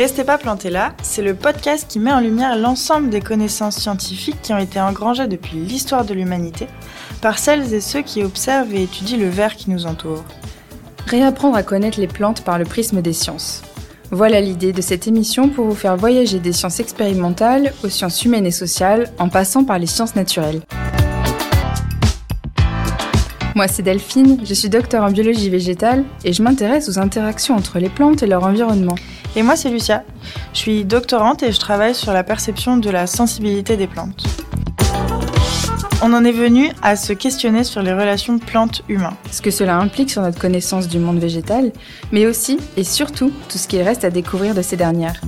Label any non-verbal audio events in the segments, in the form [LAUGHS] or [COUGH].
Restez pas plantés là, c'est le podcast qui met en lumière l'ensemble des connaissances scientifiques qui ont été engrangées depuis l'histoire de l'humanité par celles et ceux qui observent et étudient le verre qui nous entoure. Réapprendre à connaître les plantes par le prisme des sciences. Voilà l'idée de cette émission pour vous faire voyager des sciences expérimentales aux sciences humaines et sociales en passant par les sciences naturelles. Moi, c'est Delphine, je suis docteur en biologie végétale et je m'intéresse aux interactions entre les plantes et leur environnement. Et moi, c'est Lucia. Je suis doctorante et je travaille sur la perception de la sensibilité des plantes. On en est venu à se questionner sur les relations plantes-humains. Ce que cela implique sur notre connaissance du monde végétal, mais aussi et surtout tout ce qu'il reste à découvrir de ces dernières.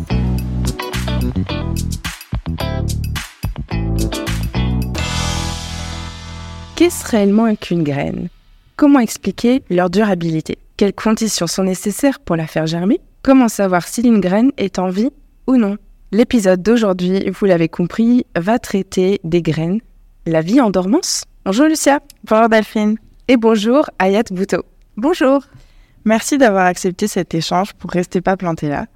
Qu'est-ce réellement qu'une graine? Comment expliquer leur durabilité? Quelles conditions sont nécessaires pour la faire germer? Comment savoir si une graine est en vie ou non? L'épisode d'aujourd'hui, vous l'avez compris, va traiter des graines, la vie en dormance? Bonjour Lucia. Bonjour Delphine. Et bonjour Ayat Bouto. Bonjour. Merci d'avoir accepté cet échange pour rester pas planté là.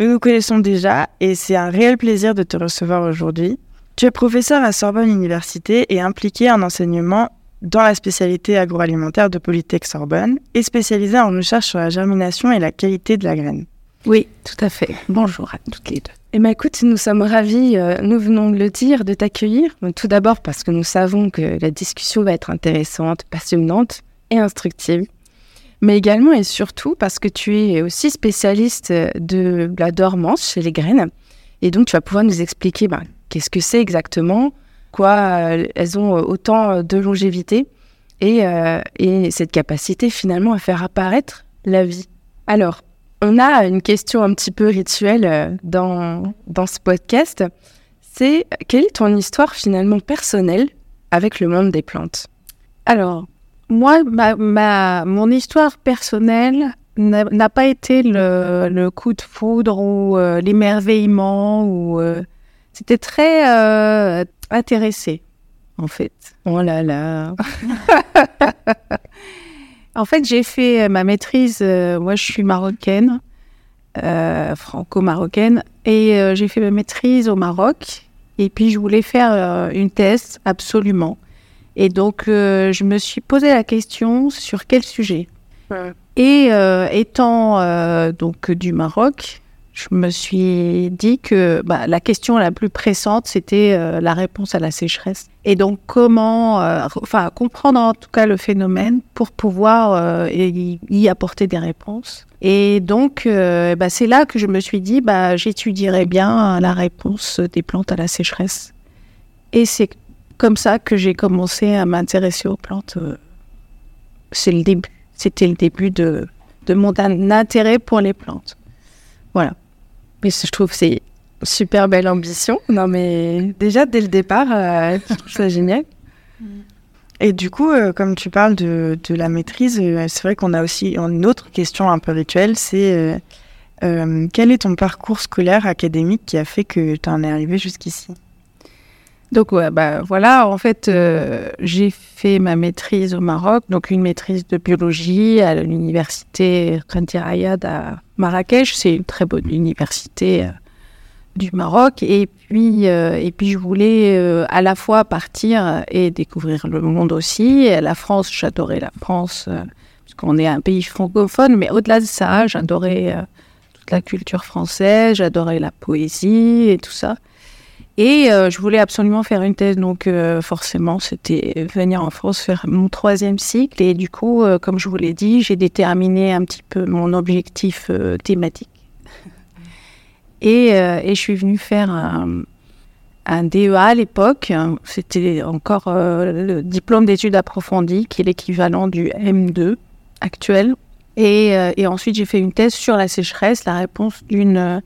Nous nous connaissons déjà et c'est un réel plaisir de te recevoir aujourd'hui. Tu es professeur à Sorbonne Université et impliqué en enseignement dans la spécialité agroalimentaire de Polytech Sorbonne et spécialisé en recherche sur la germination et la qualité de la graine. Oui, tout à fait. Bonjour à toutes les deux. Eh bien, écoute, nous sommes ravis, euh, nous venons de le dire, de t'accueillir. Tout d'abord parce que nous savons que la discussion va être intéressante, passionnante et instructive. Mais également et surtout parce que tu es aussi spécialiste de la dormance chez les graines. Et donc, tu vas pouvoir nous expliquer bah, qu'est-ce que c'est exactement, euh, elles ont autant de longévité euh, et, cette capacité finalement à faire apparaître la vie. Alors, on a une question un petit peu rituelle euh, dans, dans ce podcast. C'est quelle est ton histoire finalement personnelle avec le monde des plantes? Alors, moi, ma, mon histoire personnelle n'a pas été le, coup de foudre ou l'émerveillement ou c'était très euh, intéressé, en fait. Oh là là. [LAUGHS] en fait, j'ai fait ma maîtrise. Euh, moi, je suis marocaine, euh, franco-marocaine, et j'ai fait ma maîtrise au Maroc. Et puis, je voulais faire une thèse, absolument. Et donc, je me suis posé la question sur quel sujet? Et étant donc du Maroc, je me suis dit que bah, la question la plus pressante, c'était euh, la réponse à la sécheresse. Et donc, comment, euh, comprendre en tout cas le phénomène pour pouvoir euh, y, apporter des réponses. Et donc, bah, c'est là que je me suis dit, bah, j'étudierais bien la réponse des plantes à la sécheresse. Et c'est comme ça que j'ai commencé à m'intéresser aux plantes. C'est le début. C'était le début de mon intérêt pour les plantes. Mais je trouve que c'est super belle ambition. Non, mais déjà, dès le départ, euh, c'est génial. Et du coup, euh, comme tu parles de, de la maîtrise, euh, c'est vrai qu'on a aussi une autre question un peu rituelle, c'est quel est ton parcours scolaire académique qui a fait que tu en es arrivé jusqu'ici? Donc ouais, bah, voilà, en fait, j'ai fait ma maîtrise au Maroc, donc une maîtrise de biologie à l'université Khantir à Marrakech, c'est une très bonne université euh, du Maroc. Et puis, euh, et puis je voulais euh, à la fois partir et découvrir le monde aussi. la France, j'adorais la France, puisqu'on est un pays francophone, mais au-delà de ça, j'adorais toute la culture française, j'adorais la poésie et tout ça. Et je voulais absolument faire une thèse, donc forcément, c'était venir en France faire mon troisième cycle. Et du coup, comme je vous l'ai dit, j'ai déterminé un petit peu mon objectif thématique. Et, je suis venue faire un, DEA à l'époque. C'était encore le diplôme d'études approfondies, qui est l'équivalent du M2 actuel. Et ensuite, j'ai fait une thèse sur la sécheresse, la réponse d'une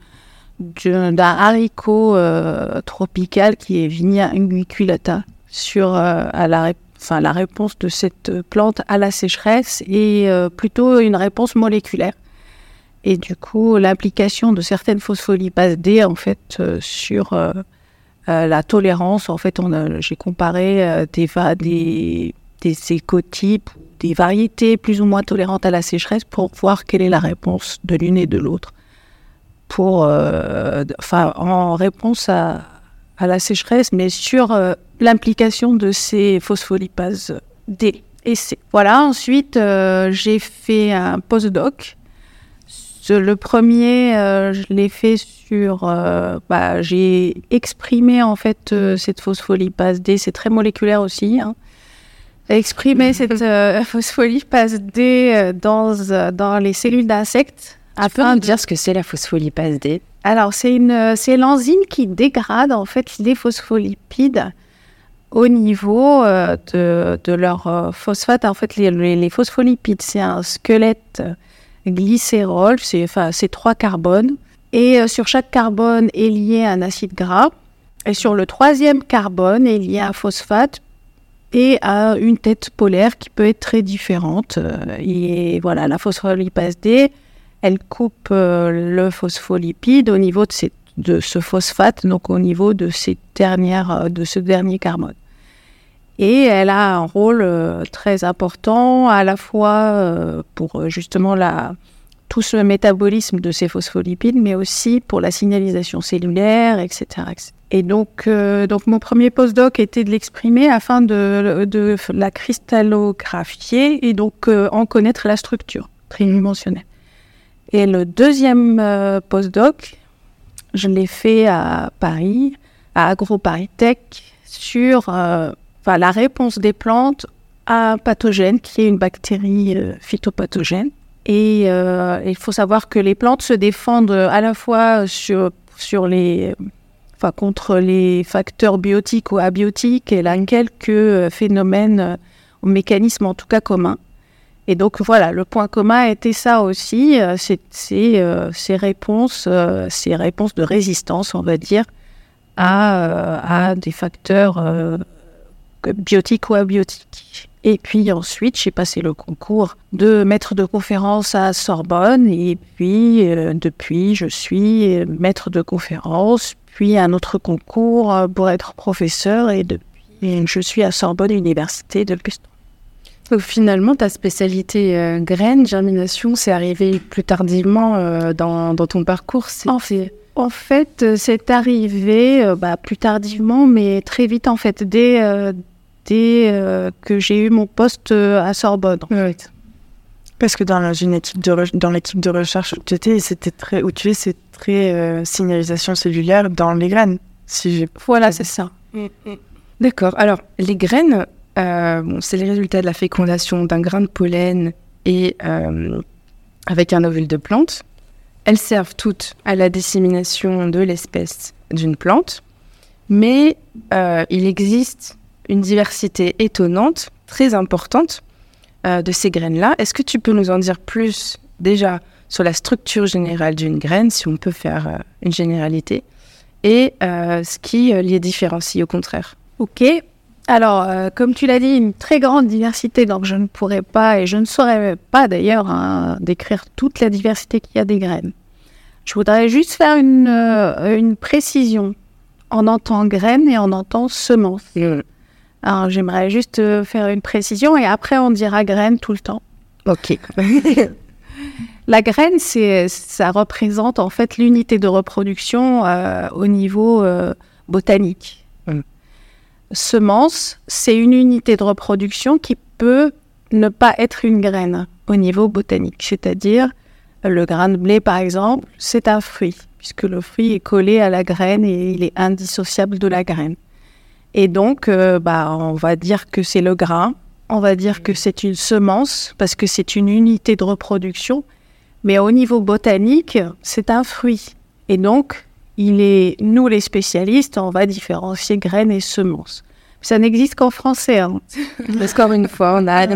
d'un haricot euh, tropical qui est Vigna unguiculata sur euh, à la, enfin, la réponse de cette plante à la sécheresse et euh, plutôt une réponse moléculaire. Et du coup, l'implication de certaines phospholipases D en fait sur la tolérance. En fait, j'ai comparé des, des, des écotypes, des variétés plus ou moins tolérantes à la sécheresse pour voir quelle est la réponse de l'une et de l'autre pour, enfin, en réponse à, à, la sécheresse, mais sur l'implication de ces phospholipases D et C. Voilà, ensuite, j'ai fait un postdoc le premier, euh, je l'ai fait sur. Euh, bah, j'ai exprimé en fait euh, cette phospholipase D, c'est très moléculaire aussi. Hein. Exprimer [LAUGHS] cette [LAUGHS] phospholipase D dans, dans les cellules d'insectes. Afin de dire ce que c'est la phospholipase D Alors, c'est une, c'est l'enzyme qui dégrade en fait les phospholipides au niveau de, de leur phosphate. En fait, les, les phospholipides, c'est un squelette glycérol, c'est enfin, trois carbones. Et euh, sur chaque carbone est lié un acide gras. Et sur le troisième carbone est lié un phosphate et à une tête polaire qui peut être très différente. Euh, et voilà, la phospholipase D, elle coupe euh, le phospholipide au niveau de, ce phosphate, donc au niveau de, dernières, de ce dernier carbone. Et elle a un rôle euh, très important à la fois euh, pour euh, justement tout ce métabolisme de ces phospholipides, mais aussi pour la signalisation cellulaire, etc. Et donc, mon premier postdoc était de l'exprimer afin de, de, la cristallographier et donc en connaître la structure tridimensionnelle. Et le deuxième postdoc, je l'ai fait à Paris, à AgroParisTech, sur enfin, la réponse des plantes à un pathogène qui est une bactérie euh, phytopathogène. Et euh, il faut savoir que les plantes se défendent à la fois les, contre les facteurs biotiques ou abiotiques et là quelques euh, phénomènes ou mécanismes en tout cas communs. Et donc voilà, le point commun était ça aussi, c'est ces réponses, ces réponses de résistance, on va dire, à, des facteurs biotique ou abiotique. Et puis ensuite, j'ai passé le concours de maître de conférence à Sorbonne. Et puis, euh, depuis, je suis euh, maître de conférence, puis un autre concours euh, pour être professeur. Et depuis, je suis à Sorbonne Université de ce Donc finalement, ta spécialité graines, germination, c'est arrivé plus tardivement dans, dans, ton parcours en fait, en fait, c'est arrivé bah, plus tardivement, mais très vite en fait. Dès, euh, que j'ai eu mon poste euh, à Sorbonne. Parce que dans une équipe de dans l'équipe de recherche où tu étais, c'était très où tu es, c'est très euh, signalisation cellulaire dans les graines. Si voilà, c'est ça. D'accord. Alors les graines, c'est les résultats de la fécondation d'un grain de pollen et avec un ovule de plante. Elles servent toutes à la dissémination de l'espèce d'une plante, mais il existe une diversité étonnante, très importante euh, de ces graines-là. Est-ce que tu peux nous en dire plus déjà sur la structure générale d'une graine, si on peut faire euh, une généralité, et euh, ce qui les différencie au contraire? Ok. Alors, comme tu l'as dit, une très grande diversité, donc je ne pourrais pas, et je ne saurais pas d'ailleurs hein, décrire toute la diversité qu'il y a des graines. Je voudrais juste faire une, une précision. On entend graines et on entend semence. Alors, j'aimerais juste euh, faire une précision et après, on dira graine tout le temps. Ok. [LAUGHS] La graine, c'est, ça représente en fait l'unité de reproduction euh, au niveau euh, botanique. Mm. Semence, c'est une unité de reproduction qui peut ne pas être une graine au niveau botanique. C'est-à-dire, le grain de blé, par exemple, c'est un fruit, puisque le fruit est collé à la graine et il est indissociable de la graine. Et donc, euh, bah, on va dire que c'est le grain, on va dire que c'est une semence parce que c'est une unité de reproduction, mais au niveau botanique, c'est un fruit. Et donc, il est, nous les spécialistes, on va différencier graines et semences. Ça n'existe qu'en français. Hein. Parce qu'encore une fois, on a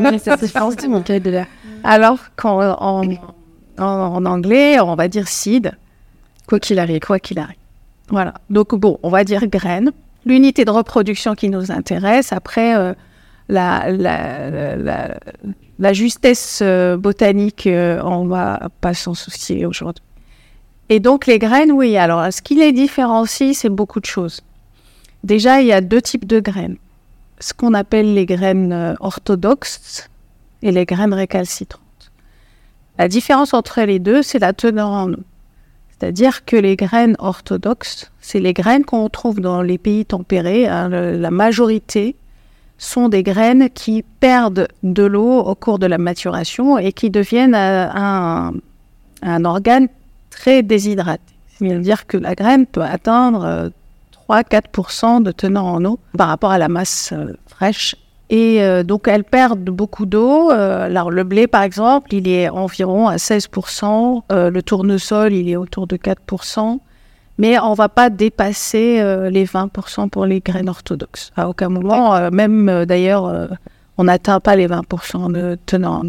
[LAUGHS] Alors qu'en en, en, anglais, on va dire seed, quoi qu'il arrive, quoi qu'il arrive. Voilà. Donc bon, on va dire graines l'unité de reproduction qui nous intéresse. Après, euh, la, la, justesse euh, botanique, euh, on va pas s'en soucier aujourd'hui. Et donc les graines, oui. Alors, ce qui les différencie, c'est beaucoup de choses. Déjà, il y a deux types de graines. Ce qu'on appelle les graines orthodoxes et les graines récalcitrantes. La différence entre les deux, c'est la teneur en eau. C'est-à-dire que les graines orthodoxes, c'est les graines qu'on trouve dans les pays tempérés. Hein, la majorité sont des graines qui perdent de l'eau au cours de la maturation et qui deviennent euh, un organe très déshydraté. C'est-à-dire que la graine peut atteindre 3-4% euh, de teneur en eau par rapport à la masse euh, fraîche. Et donc, elles perdent beaucoup d'eau. alors, le blé, par exemple, il est environ à 16%. le tournesol, il est autour de 4% mais on va pas dépasser euh, les 20% pour les graines orthodoxes. À aucun moment, euh, même euh, d'ailleurs, on n'atteint pas les 20% de tenant.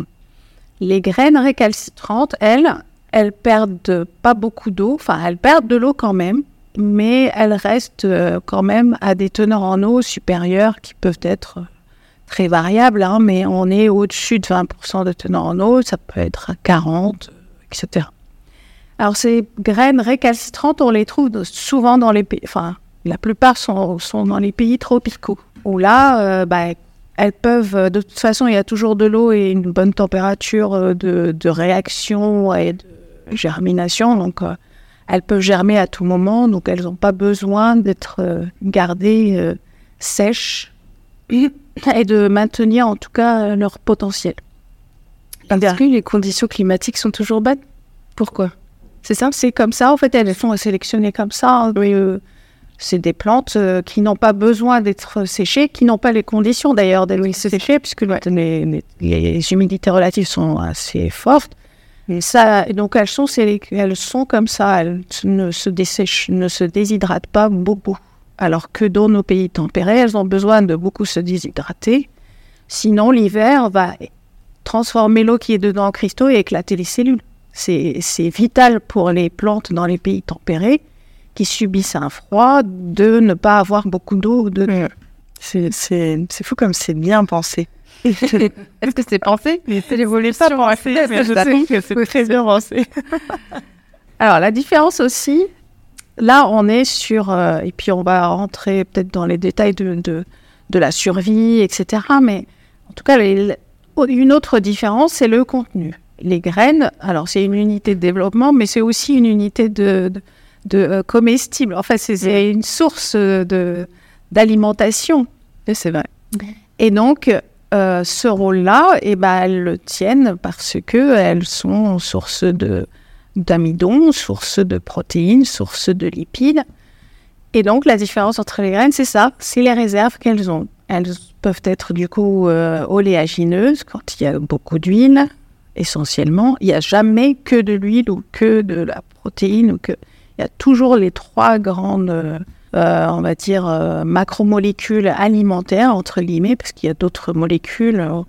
Les graines récalcitrantes, elles, elles perdent pas beaucoup d'eau, enfin elles perdent de l'eau quand même, mais elles restent quand même à des teneurs en eau supérieures qui peuvent être très variables, hein, mais on est au-dessus de 20% de teneur en eau, ça peut être à 40, etc. Alors ces graines récalcitrantes, on les trouve souvent dans les pays, enfin la plupart sont, dans les pays tropicaux, où là, euh, bah, elles peuvent, de toute façon, il y a toujours de l'eau et une bonne température euh, de, réaction et de germination, donc euh, elles peuvent germer à tout moment, donc elles n'ont pas besoin d'être gardées sèches et de maintenir en tout cas leur potentiel. Est-ce que les conditions climatiques sont toujours bonnes Pourquoi? C'est simple, c'est comme ça. En fait, elles sont sélectionnées comme ça. Euh, c'est des plantes euh, qui n'ont pas besoin d'être séchées, qui n'ont pas les conditions d'ailleurs d'être séchées, puisque les, humidités relatives sont assez fortes. Et ça, donc elles sont, elles sont comme ça, elles ne se dessèchent, ne se déshydratent pas beaucoup. Alors que dans nos pays tempérés, elles ont besoin de beaucoup se déshydrater. Sinon, l'hiver va transformer l'eau qui est dedans en cristaux et éclater les cellules. C'est vital pour les plantes dans les pays tempérés qui subissent un froid de ne pas avoir beaucoup d'eau. De... C'est fou comme c'est bien pensé. [LAUGHS] Est-ce que c'est pensé C'est l'évolution. Pas pensé, [LAUGHS] mais je sais que c'est très bien pensé. [LAUGHS] Alors, la différence aussi, là, on est sur... Euh, et puis, on va rentrer peut-être dans les détails de, de, de, la survie, etc. Mais en tout cas, une autre différence, c'est le contenu les graines, alors c'est une unité de développement, mais c'est aussi une unité de, de, euh, comestible. Enfin, c'est une source d'alimentation. C'est vrai. Et donc, euh, ce rôle-là, eh ben, elles le tiennent parce que elles sont source de d'amidon, source de protéines, source de lipides. Et donc, la différence entre les graines, c'est ça, c'est les réserves qu'elles ont. Elles peuvent être du coup euh, oléagineuses quand il y a beaucoup d'huile, essentiellement. Il n'y a jamais que de l'huile ou que de la protéine. Ou que... Il y a toujours les trois grandes, euh, on va dire, euh, macromolécules alimentaires, entre guillemets, parce qu'il y a d'autres molécules euh,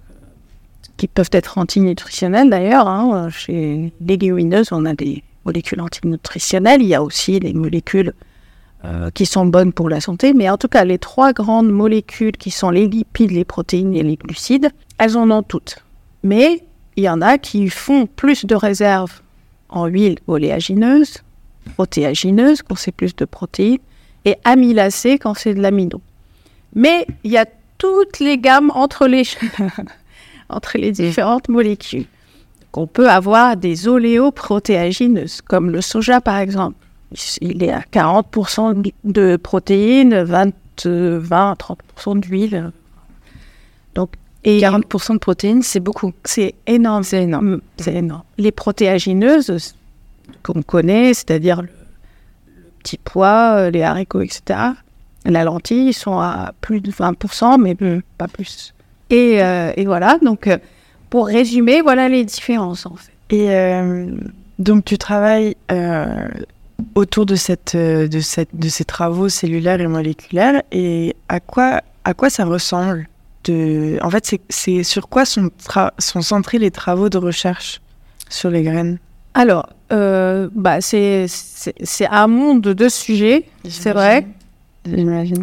qui peuvent être antinutritionnelles d'ailleurs. Hein. Chez les légumineuses, on a des molécules antinutritionnelles. Il y a aussi des molécules qui sont bonnes pour la santé. Mais en tout cas, les trois grandes molécules qui sont les lipides, les protéines et les glucides, elles en ont toutes. Mais il y en a qui font plus de réserves en huile oléagineuse, protéagineuse quand c'est plus de protéines, et amylacée quand c'est de l'amidon. Mais il y a toutes les gammes entre les, [LAUGHS] entre les différentes molécules. On peut avoir des oléoprotéagineuses, comme le soja par exemple. Il est à 40% de protéines, 20, 20 30% d'huile. Donc, et 40% de protéines, c'est beaucoup. C'est énorme. C'est énorme. Mm, c'est énorme. Les protéagineuses qu'on connaît, c'est-à-dire le, petit pois, euh, les haricots, etc., la lentille, ils sont à plus de 20%, mais pas plus. Et, euh, et voilà, donc euh, pour résumer, voilà les différences en fait. Et donc tu travailles autour de, cette, de, cette, de ces travaux cellulaires et moléculaires, et à quoi, à quoi ça ressemble en fait, c'est sur quoi sont, sont centrés les travaux de recherche sur les graines? Alors, euh, bah, c'est un monde de sujets, c'est vrai.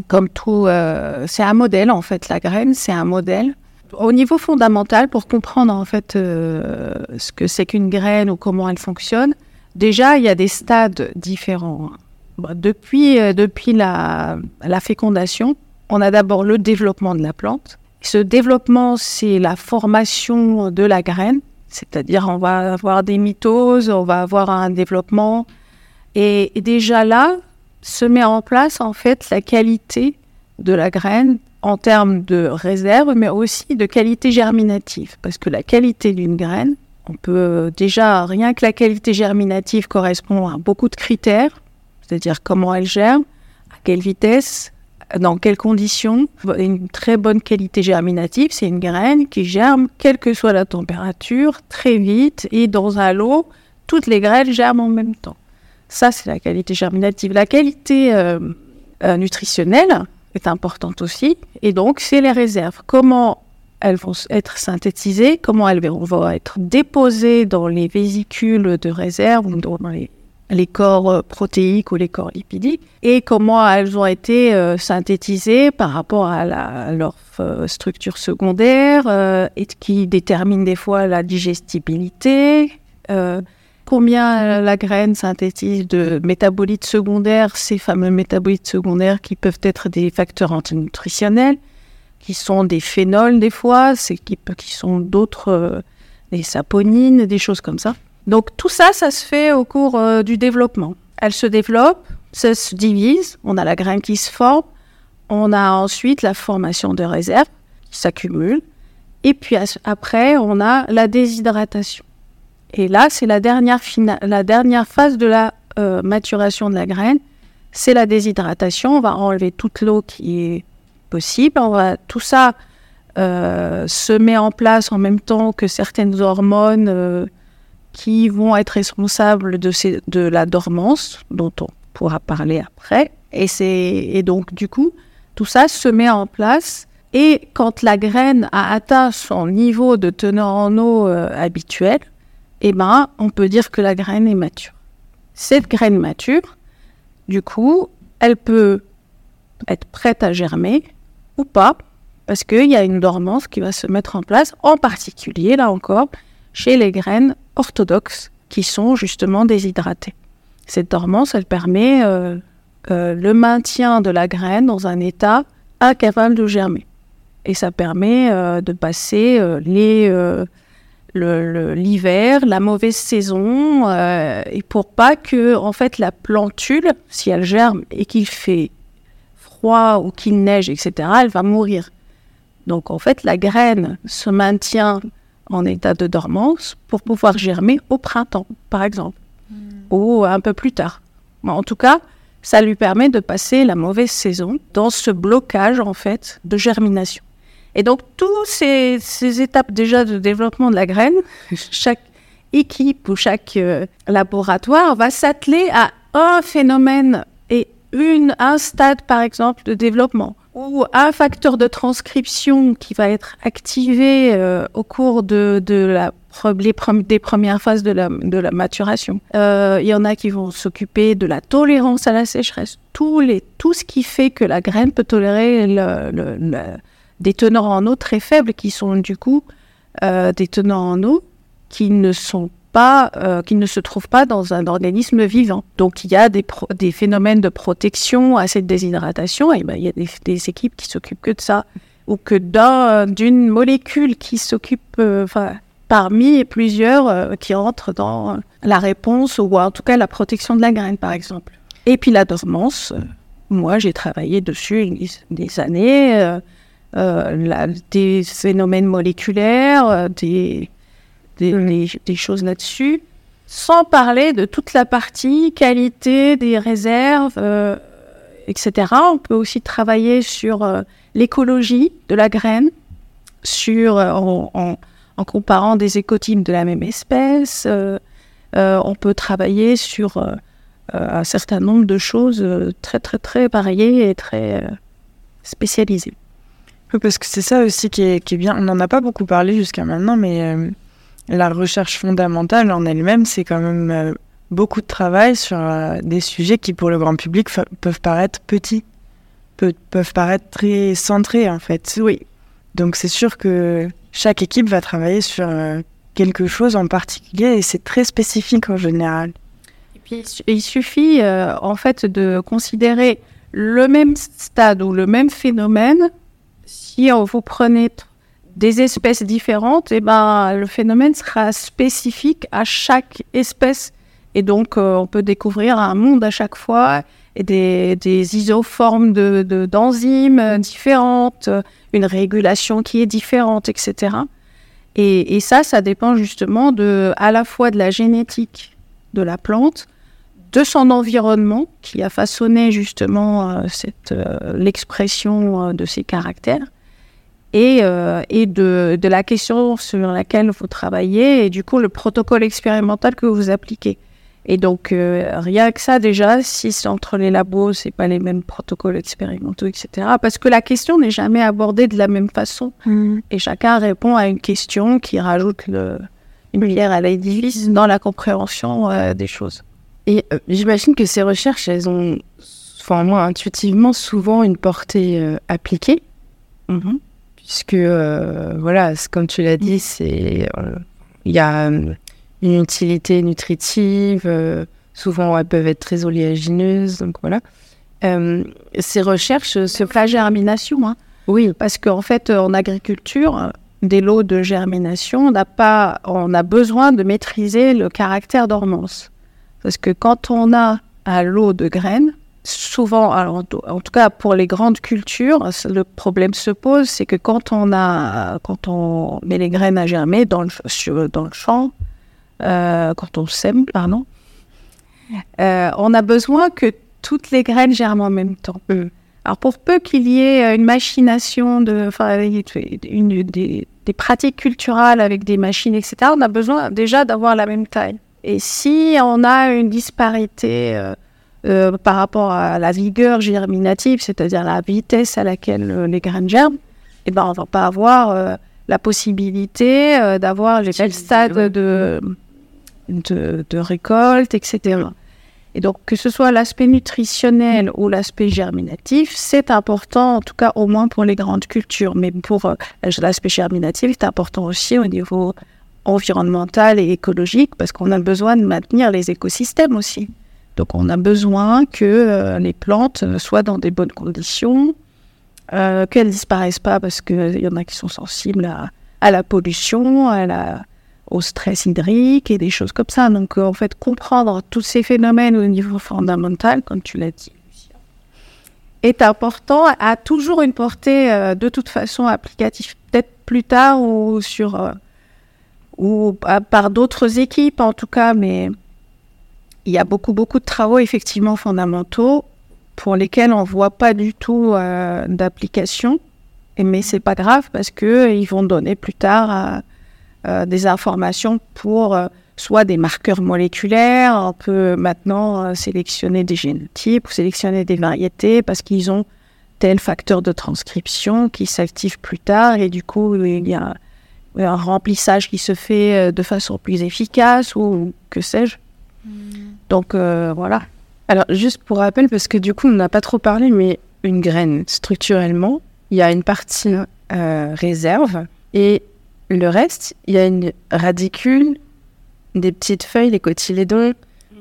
Comme tout, euh, c'est un modèle en fait. La graine, c'est un modèle. Au niveau fondamental, pour comprendre en fait euh, ce que c'est qu'une graine ou comment elle fonctionne, déjà il y a des stades différents. depuis depuis la, la fécondation, on a d'abord le développement de la plante, ce développement, c'est la formation de la graine, c'est-à-dire on va avoir des mitoses, on va avoir un développement, Et, déjà là, se met en place en fait la qualité de la graine en termes de réserve, mais aussi de qualité germinative. Parce que la qualité d'une graine, on peut déjà, rien que la qualité germinative correspond à beaucoup de critères, c'est-à-dire comment elle germe, à quelle vitesse, dans quelles conditions. Une très bonne qualité germinative, c'est une graine qui germe, quelle que soit la température, très vite et dans un lot, toutes les graines germent en même temps. Ça, c'est la qualité germinative. La qualité euh, euh, nutritionnelle est importante aussi. Et donc, c'est les réserves. Comment elles vont être synthétisées, comment elles vont être déposées dans les vésicules de réserve ou dans les les corps euh, protéiques ou les corps lipidiques, et comment elles ont été euh, synthétisées par rapport à, leur euh, structure secondaire, et qui détermine des fois la digestibilité, combien la graine synthétise de métabolites secondaires, ces fameux métabolites secondaires qui peuvent être des facteurs antinutritionnels, qui sont des phénols des fois, qui, qui sont d'autres, des saponines, des choses comme ça. Donc tout ça, ça se fait au cours euh, du développement. Elle se développe, ça se divise, on a la graine qui se forme, on a ensuite la formation de réserves qui s'accumulent, et puis après, on a la déshydratation. Et là, c'est la dernière, la dernière phase de la euh, maturation de la graine, c'est la déshydratation. On va enlever toute l'eau qui est possible. On va, tout ça euh, se met en place en même temps que certaines hormones qui vont être responsables de, la dormance, dont on pourra parler après. Et, et donc, du coup, tout ça se met en place. Et quand la graine a atteint son niveau de teneur en eau euh, habituel, eh ben, on peut dire que la graine est mature. Cette graine mature, du coup, elle peut être prête à germer ou pas, parce qu'il y a une dormance qui va se mettre en place, en particulier, là encore, chez les graines orthodoxes qui sont justement déshydratées. Cette dormance, elle permet euh, euh, le maintien de la graine dans un état incapable de germer. Et ça permet euh, de passer l'hiver, la mauvaise saison, et pour pas que en fait la plantule, si elle germe et qu'il fait froid ou qu'il neige, etc., elle va mourir. Donc en fait, la graine se maintient en état de dormance pour pouvoir germer au printemps, par exemple, hmm. ou un peu plus tard. En tout cas, ça lui permet de passer la mauvaise saison dans ce blocage, en fait, de germination. Et donc, toutes ces, étapes déjà de développement de la graine, [LAUGHS] chaque équipe ou chaque euh, laboratoire va s'atteler à un phénomène et une, un stade, par exemple, de développement ou un facteur de transcription qui va être activé euh, au cours de, de la, des premières phases de la, de la maturation. Euh, il y en a qui vont s'occuper de la tolérance à la sécheresse. Tout, les, tout ce qui fait que la graine peut tolérer le, des teneurs en eau très faibles qui sont du coup euh, des teneurs en eau qui ne sont pas, euh, qui ne se trouvent pas dans un organisme vivant. Donc il y a des, des phénomènes de protection à cette déshydratation, et ben, il y a des, équipes qui s'occupent que de ça, ou que d'une molécule qui s'occupe, euh, enfin, parmi plusieurs euh, qui entrent dans la réponse, ou en tout cas la protection de la graine, par exemple. Et puis la dormance, moi j'ai travaillé dessus des années, des phénomènes moléculaires, des des, choses là-dessus, sans parler de toute la partie qualité des réserves, euh, etc. On peut aussi travailler sur euh, l'écologie de la graine, sur, euh, en, comparant des écotypes de la même espèce. on peut travailler sur un certain nombre de choses très, très, très variées et très spécialisées. parce que c'est ça aussi qui est, qui est bien. On n'en a pas beaucoup parlé jusqu'à maintenant, mais la recherche fondamentale en elle-même, c'est quand même euh, beaucoup de travail sur euh, des sujets qui, pour le grand public, peuvent paraître petits, peuvent paraître très centrés, en fait. Oui. Donc, c'est sûr que chaque équipe va travailler sur euh, quelque chose en particulier et c'est très spécifique en général. Et puis, il suffit, en fait, de considérer le même stade ou le même phénomène si vous prenez des espèces différentes, eh ben, le phénomène sera spécifique à chaque espèce Et donc, euh, on peut découvrir un monde à chaque fois et des, isoformes d'enzymes de, d'enzymes différentes, une régulation qui est différente, etc. Et, et, ça, ça dépend justement de, à la fois de la génétique de la plante, de son environnement qui a façonné justement euh, cette l'expression euh, de ses caractères, et, euh, et de, de, la question sur laquelle vous travaillez et du coup le protocole expérimental que vous appliquez. Et donc euh, rien que ça déjà, si c'est entre les labos, c'est pas les mêmes protocoles expérimentaux, etc. Parce que la question n'est jamais abordée de la même façon Mm. et chacun répond à une question qui rajoute le, une pierre à l'édifice dans la compréhension euh, des choses. Et j'imagine que ces recherches, elles ont, enfin moi intuitivement, souvent une portée appliquée. Mhm. Puisque euh, voilà, comme tu l'as dit, c'est euh, il y a euh, une utilité nutritive. euh, souvent, elles peuvent être très oléagineuses, donc voilà. Euh, ces recherches se La germination, hein. oui, parce qu'en fait, en agriculture, des lots de germination, on n'a pas, on a besoin de maîtriser le caractère dormance. Parce que quand on a un lot de graines, souvent, alors en tout- cas pour les grandes cultures, le problème se pose, c'est que quand on a, quand on met les graines à germer dans le, sur- dans le champ, euh, quand on sème, pardon, euh, on a besoin que toutes les graines germent en même temps. Alors pour peu qu'il y ait euh, une machination, de, enfin, une, des, des pratiques culturelles avec des machines, etc., on a besoin déjà d'avoir la même taille. Et si on a une disparité euh, euh, par rapport à la vigueur germinative, c'est-à-dire la vitesse à laquelle euh, les graines germent, eh ben, on va pas avoir euh, la possibilité d'avoir les mêmes stades de, de, de récolte, etc. Et donc, que ce soit l'aspect nutritionnel ou l'aspect germinatif, c'est important, en tout cas au moins pour les grandes cultures. Mais pour l'aspect germinatif, c'est important aussi au niveau environnemental et écologique, parce qu'on a besoin de maintenir les écosystèmes aussi. Donc, on a besoin que euh, les plantes euh, soient dans des bonnes conditions, euh, qu'elles disparaissent pas, parce qu'il y en a qui sont sensibles à, la pollution, à la, au stress hydrique et des choses comme ça. Donc, euh, en fait, comprendre tous ces phénomènes au niveau fondamental, comme tu l'as dit, est important, a toujours une portée euh, de toute façon applicative, peut-être plus tard ou sur euh, ou par d'autres équipes en tout cas, mais il y a beaucoup beaucoup de travaux effectivement fondamentaux pour lesquels on voit pas du tout euh, d'application. Mais c'est pas grave parce que euh, vont donner plus tard euh, des informations pour soit des marqueurs moléculaires. On peut maintenant sélectionner des génotypes ou sélectionner des variétés parce qu'ils ont tel facteur de transcription qui s'active plus tard et du coup il y a un remplissage qui se fait de façon plus efficace ou que sais-je. Donc euh, voilà. Alors, juste pour rappel, parce que du coup, on n'a pas trop parlé, mais une graine, structurellement, il y a une partie euh, réserve et le reste, il y a une radicule, des petites feuilles, les cotylédons.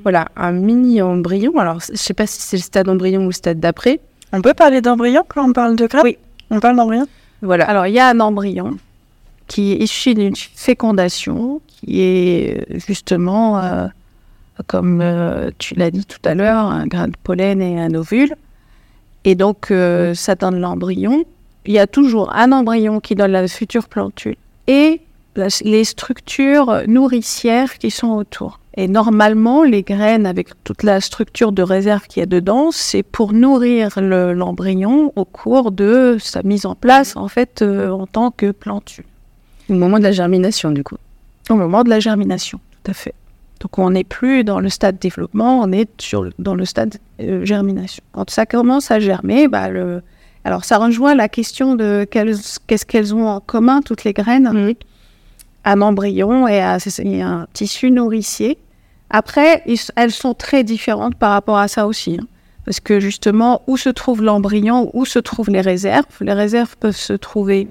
Voilà, un mini embryon. Alors, je sais pas si c'est le stade embryon ou le stade d'après. On peut parler d'embryon quand on parle de graines Oui. On parle d'embryon? Voilà. Alors, il y a un embryon qui est issu d'une fécondation, qui est euh, justement, euh, comme euh, tu l'as dit tout à l'heure, un grain de pollen et un ovule. Et donc, euh, ça donne l'embryon. Il y a toujours un embryon qui donne la future plantule et la- les structures nourricières qui sont autour. Et normalement, les graines, avec toute la structure de réserve qu'il y a dedans, c'est pour nourrir le- l'embryon au cours de sa mise en place, en fait, euh, en tant que plantule, Au moment de la germination, du coup. au moment de la germination, tout à fait. Donc, on n'est plus dans le stade développement, on est sur le- dans le stade euh, germination. Quand ça commence à germer, bah, le... alors ça rejoint la question de qu'est-ce qu'elles ont en commun, toutes les graines un embryon et et un tissu nourricier. Après, ils- elles sont très différentes par rapport à ça aussi. hein. Parce que justement, où se trouve l'embryon, où se trouvent les réserves? Les réserves peuvent se trouver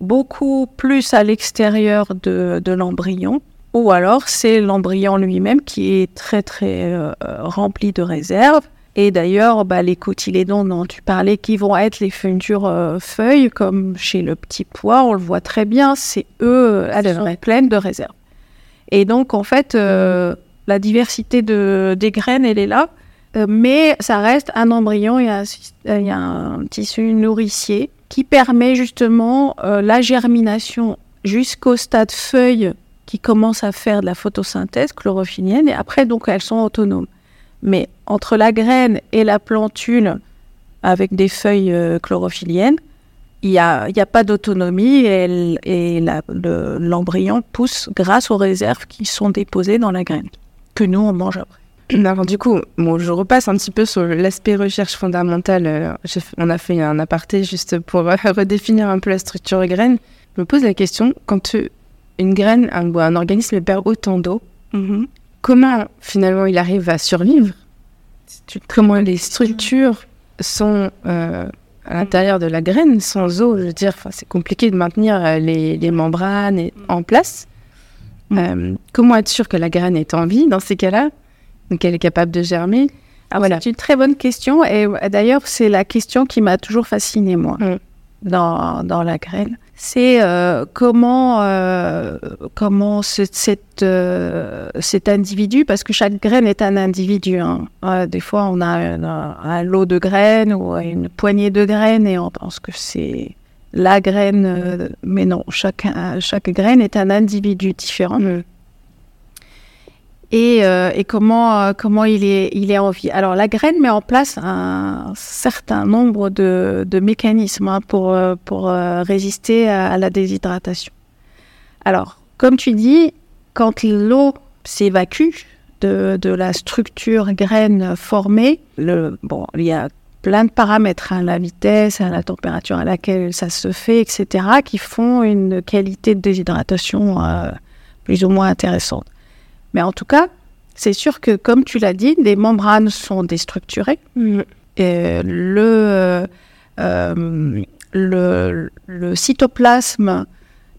beaucoup plus à l'extérieur de, de l'embryon, ou alors c'est l'embryon lui-même qui est très très euh, rempli de réserves. Et d'ailleurs, bah, les cotylédons dont tu parlais, qui vont être les futures euh, feuilles, comme chez le petit pois, on le voit très bien, c'est eux, elles sont pleines de réserves. Et donc, en fait, euh, La diversité de, des graines, elle est là. Mais ça reste un embryon, il y a un, a un tissu nourricier qui permet justement la germination jusqu'au stade feuille qui commence à faire de la photosynthèse chlorophyllienne et après donc elles sont autonomes. Mais entre la graine et la plantule avec des feuilles euh, chlorophylliennes, il n'y a, a pas d'autonomie et, et l'embryon pousse grâce aux réserves qui sont déposées dans la graine, que nous on mange après. Alors du coup, bon, je repasse un petit peu sur l'aspect recherche fondamentale. Euh, on a fait un aparté juste pour euh, [LAUGHS] redéfinir un peu la structure graine. Je me pose la question, quand euh, une graine, un, ou un organisme perd autant d'eau, comment finalement il arrive à survivre? Comment les structures sont euh, à l'intérieur de la graine sans eau? Je veux dire, c'est compliqué de maintenir euh, les, les membranes et- en place. Euh, comment être sûr que la graine est en vie dans ces cas-là? Donc elle est capable de germer? Ah, Voilà. C'est une très bonne question et d'ailleurs c'est la question qui m'a toujours fascinée moi Mm. dans, dans la graine. C'est euh, comment euh, comment euh, cet individu parce que chaque graine est un individu. hein. Des fois on a un, lot de graines ou une poignée de graines et on pense que c'est la graine, mais non, chaque graine est un individu différent et, euh, et comment, euh, il, est, en vie. Alors, la graine met en place un certain nombre de, mécanismes hein, pour, euh, résister à, la déshydratation. Alors, comme tu dis, quand l'eau s'évacue de, la structure graine formée, bon, il y a plein de paramètres, hein, la vitesse, hein, la température à laquelle ça se fait, etc., qui font une qualité de déshydratation plus ou moins intéressante. Mais en tout cas, c'est sûr que, comme tu l'as dit, les membranes sont déstructurées. Et le, euh, le, le cytoplasme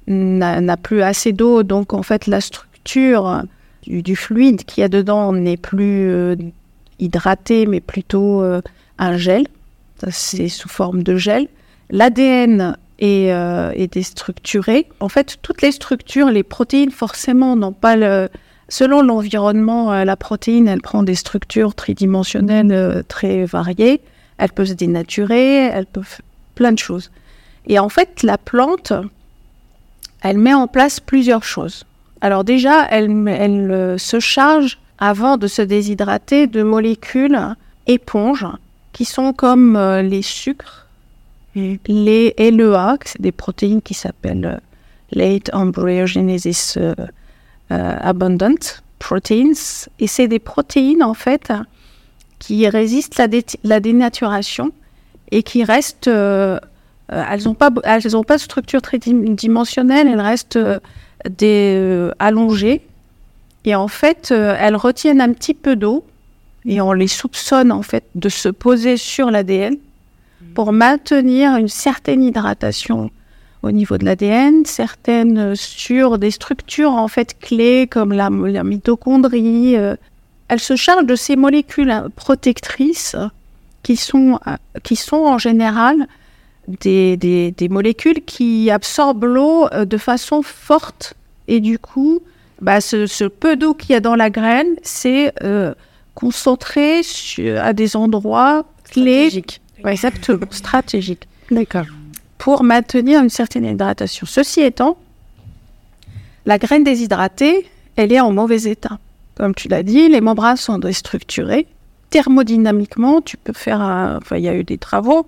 n'a plus assez d'eau, donc en fait la structure du, du fluide qu'il y a dedans n'est plus euh, hydraté, mais plutôt euh, un gel. C'est sous forme de gel. L'ADN est, euh, est déstructuré. En fait, toutes les structures, les protéines, forcément, n'ont pas le. Selon l'environnement, euh, la protéine, elle prend des structures tridimensionnelles euh, très variées. Elle peut se dénaturer, elle peut f- plein de choses. Et en fait, la plante, elle met en place plusieurs choses. Alors déjà, elle, euh, se charge, avant de se déshydrater, de molécules éponges qui sont comme les sucres, les LEA, c'est des protéines qui s'appellent Late Embryogenesis Abundant Proteins. Et c'est des protéines, en fait, qui résistent la, dé- la dénaturation et qui restent... euh, euh, elles n'ont pas, elles ont pas de structure tridimensionnelle, elles restent euh, des, euh, allongées. Et en fait, euh, elles retiennent un petit peu d'eau et on les soupçonne en fait de se poser sur l'ADN pour maintenir une certaine hydratation au niveau de l'ADN, certaines sur des structures en fait clés comme la, la mitochondrie. euh. Elles se chargent de ces molécules euh, protectrices qui sont, euh, qui sont en général des, des, des molécules qui absorbent l'eau euh, de façon forte et du coup, bah, ce, ce peu d'eau qu'il y a dans la graine, c'est euh, concentré sur, à des endroits clés. Ouais, exactement, stratégiques. D'accord. Pour maintenir une certaine hydratation. Ceci étant, la graine déshydratée, elle est en mauvais état. Comme tu l'as dit, les membranes sont déstructurées. Thermodynamiquement, tu peux faire. Enfin, il y a eu des travaux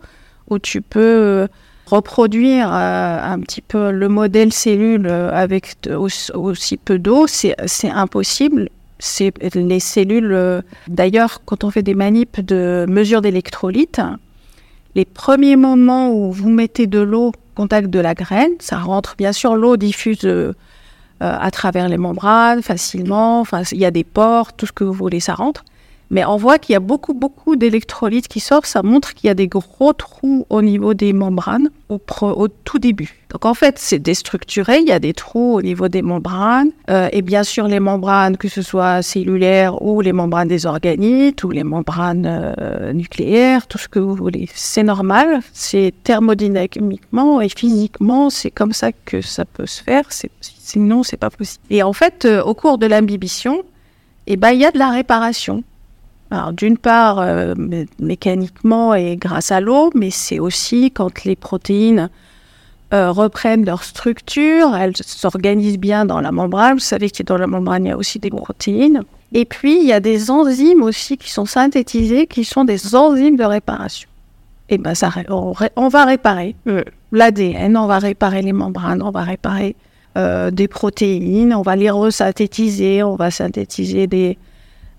où tu peux euh, reproduire euh, un petit peu le modèle cellule euh, avec aussi, peu d'eau. C'est impossible. Les cellules. D'ailleurs, quand on fait des manips de mesure d'électrolytes, les premiers moments où vous mettez de l'eau au contact de la graine, ça rentre. Bien sûr, l'eau diffuse euh, à travers les membranes facilement. Il y a des pores, tout ce que vous voulez, ça rentre. Mais on voit qu'il y a beaucoup, beaucoup d'électrolytes qui sortent. Ça montre qu'il y a des gros trous au niveau des membranes au, tout début. Donc en fait, c'est déstructuré. Il y a des trous au niveau des membranes. Euh, et bien sûr, les membranes, que ce soit cellulaires ou les membranes des organites ou les membranes euh, nucléaires, tout ce que vous voulez. C'est normal. C'est thermodynamiquement et physiquement, c'est comme ça que ça peut se faire. Sinon, c'est pas possible. Et en fait, euh, au cours de l'imbibition, et ben il y a de la réparation. Alors d'une part euh, mécaniquement et grâce à l'eau, mais c'est aussi quand les protéines euh, reprennent leur structure, elles s'organisent bien dans la membrane. Vous savez que dans la membrane il y a aussi des protéines. Et puis il y a des enzymes aussi qui sont synthétisées, qui sont des enzymes de réparation. Et ben ça, on, va réparer l'ADN, on va réparer les membranes, on va réparer euh, des protéines, on va les resynthétiser, on va synthétiser des,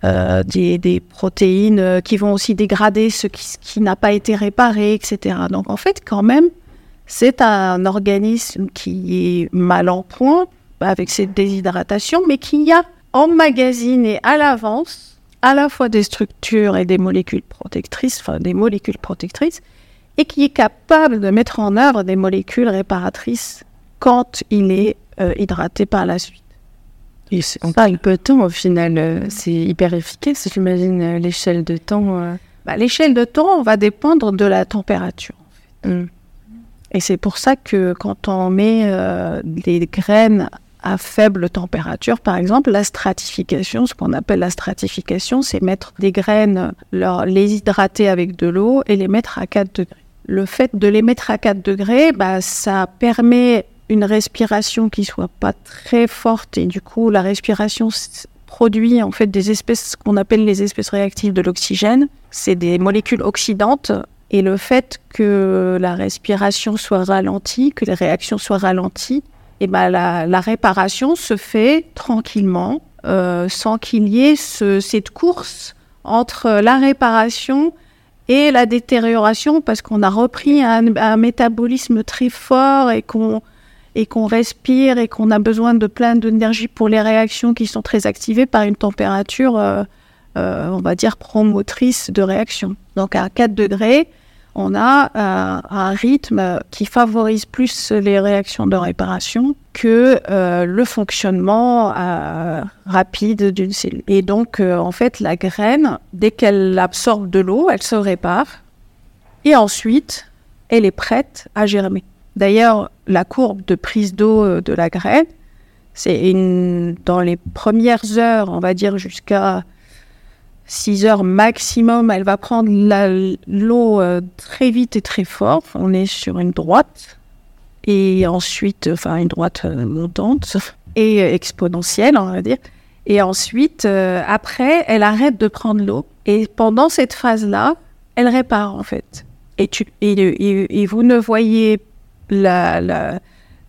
euh, des, protéines euh, qui vont aussi dégrader ce qui, n'a pas été réparé, etc. Donc en fait, quand même, c'est un organisme qui est mal en point avec cette déshydratation, mais qui a emmagasiné à l'avance à la fois des structures et des molécules protectrices, enfin des molécules protectrices, et qui est capable de mettre en œuvre des molécules réparatrices quand il est euh, hydraté par la suite. Et on parle peu de temps au final, euh, c'est hyper efficace, j'imagine, euh, l'échelle de temps. Euh. Bah, l'échelle de temps va dépendre de la température. Mm. Et c'est pour ça que quand on met des graines à faible température, par exemple, la stratification, ce qu'on appelle la stratification, c'est mettre des graines, les hydrater avec de l'eau et les mettre à 4 degrés. Le fait de les mettre à 4 degrés, bah, ça permet une respiration qui soit pas très forte et du coup la respiration produit en fait des espèces qu'on appelle les espèces réactives de l'oxygène. C'est des molécules oxydantes et le fait que la respiration soit ralentie, que les réactions soient ralenties, et eh ben la, réparation se fait tranquillement euh, sans qu'il y ait ce, cette course entre la réparation et la détérioration parce qu'on a repris un métabolisme très fort et qu'on et qu'on respire et qu'on a besoin de plein d'énergie pour les réactions qui sont très activées par une température, euh, euh, on va dire, promotrice de réaction. Donc à 4 degrés, on a euh, un rythme qui favorise plus les réactions de réparation que le fonctionnement rapide d'une cellule. Et donc, en fait, la graine, dès qu'elle absorbe de l'eau, elle se répare. Et ensuite, elle est prête à germer. D'ailleurs, la courbe de prise d'eau euh, de la graine, c'est dans les premières heures, on va dire jusqu'à 6 heures maximum, elle va prendre l'eau euh, très vite et très fort. On est sur une droite. Et ensuite, enfin une droite euh, montante et exponentielle, on va dire. Et ensuite, après, elle arrête de prendre l'eau. Et pendant cette phase-là, elle répare en fait. Et, tu, et, et vous ne voyez la, la,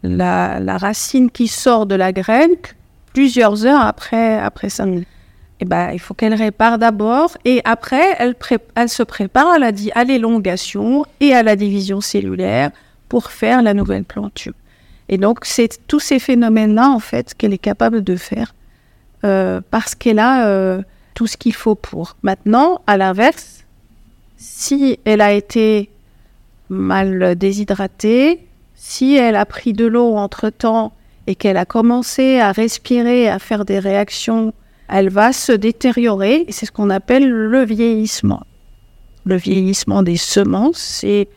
la, racine qui sort de la graine plusieurs heures après, après ça. Eh ben, il faut qu'elle répare d'abord et après, elle, elle se prépare à, la à l'élongation et à la division cellulaire pour faire la nouvelle planture. Et donc, c'est tous ces phénomènes-là, en fait, qu'elle est capable de faire euh, parce qu'elle a euh, tout ce qu'il faut pour. Maintenant, à l'inverse, si elle a été mal déshydratée, si elle a pris de l'eau entre-temps et qu'elle a commencé à respirer, à faire des réactions, elle va se détériorer. C'est ce qu'on appelle le vieillissement. Le vieillissement des semences, c'est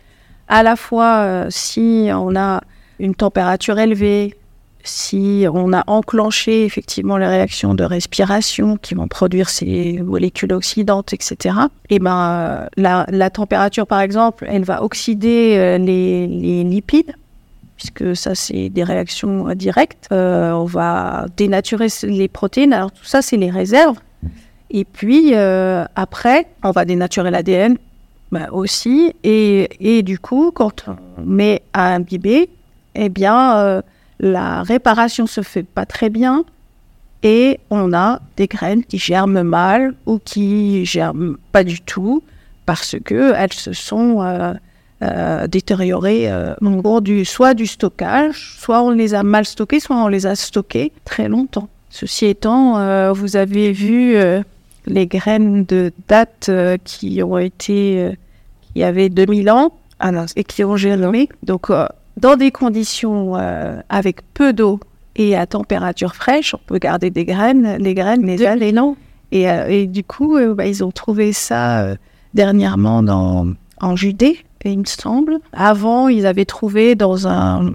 à la fois euh, si on a une température élevée, si on a enclenché effectivement les réactions de respiration qui vont produire ces molécules oxydantes, etc., et ben, euh, la, température, par exemple, elle va oxyder euh, les lipides puisque ça, c'est des réactions euh, directes. Euh, on va dénaturer les protéines. Alors, tout ça, c'est les réserves. Et puis, euh, après, on va dénaturer l'ADN bah, aussi. Et, du coup, quand on met à imbiber, eh bien, la réparation se fait pas très bien. Et on a des graines qui germent mal ou qui germent pas du tout parce qu'elles se sont euh, détérioré euh, du, soit du stockage, soit on les a mal stockés, soit on les a stockés très longtemps. Ceci étant, euh, vous avez vu euh, les graines de date qui ont été, qui avaient 2000 ans ah et qui ont germé. Donc, dans des conditions avec peu d'eau et à température fraîche, on peut garder des graines, les graines, les ailes et non. Et, et du coup, bah, ils ont trouvé ça dernièrement dans, en Judée il me semble. Avant, ils avaient trouvé dans un,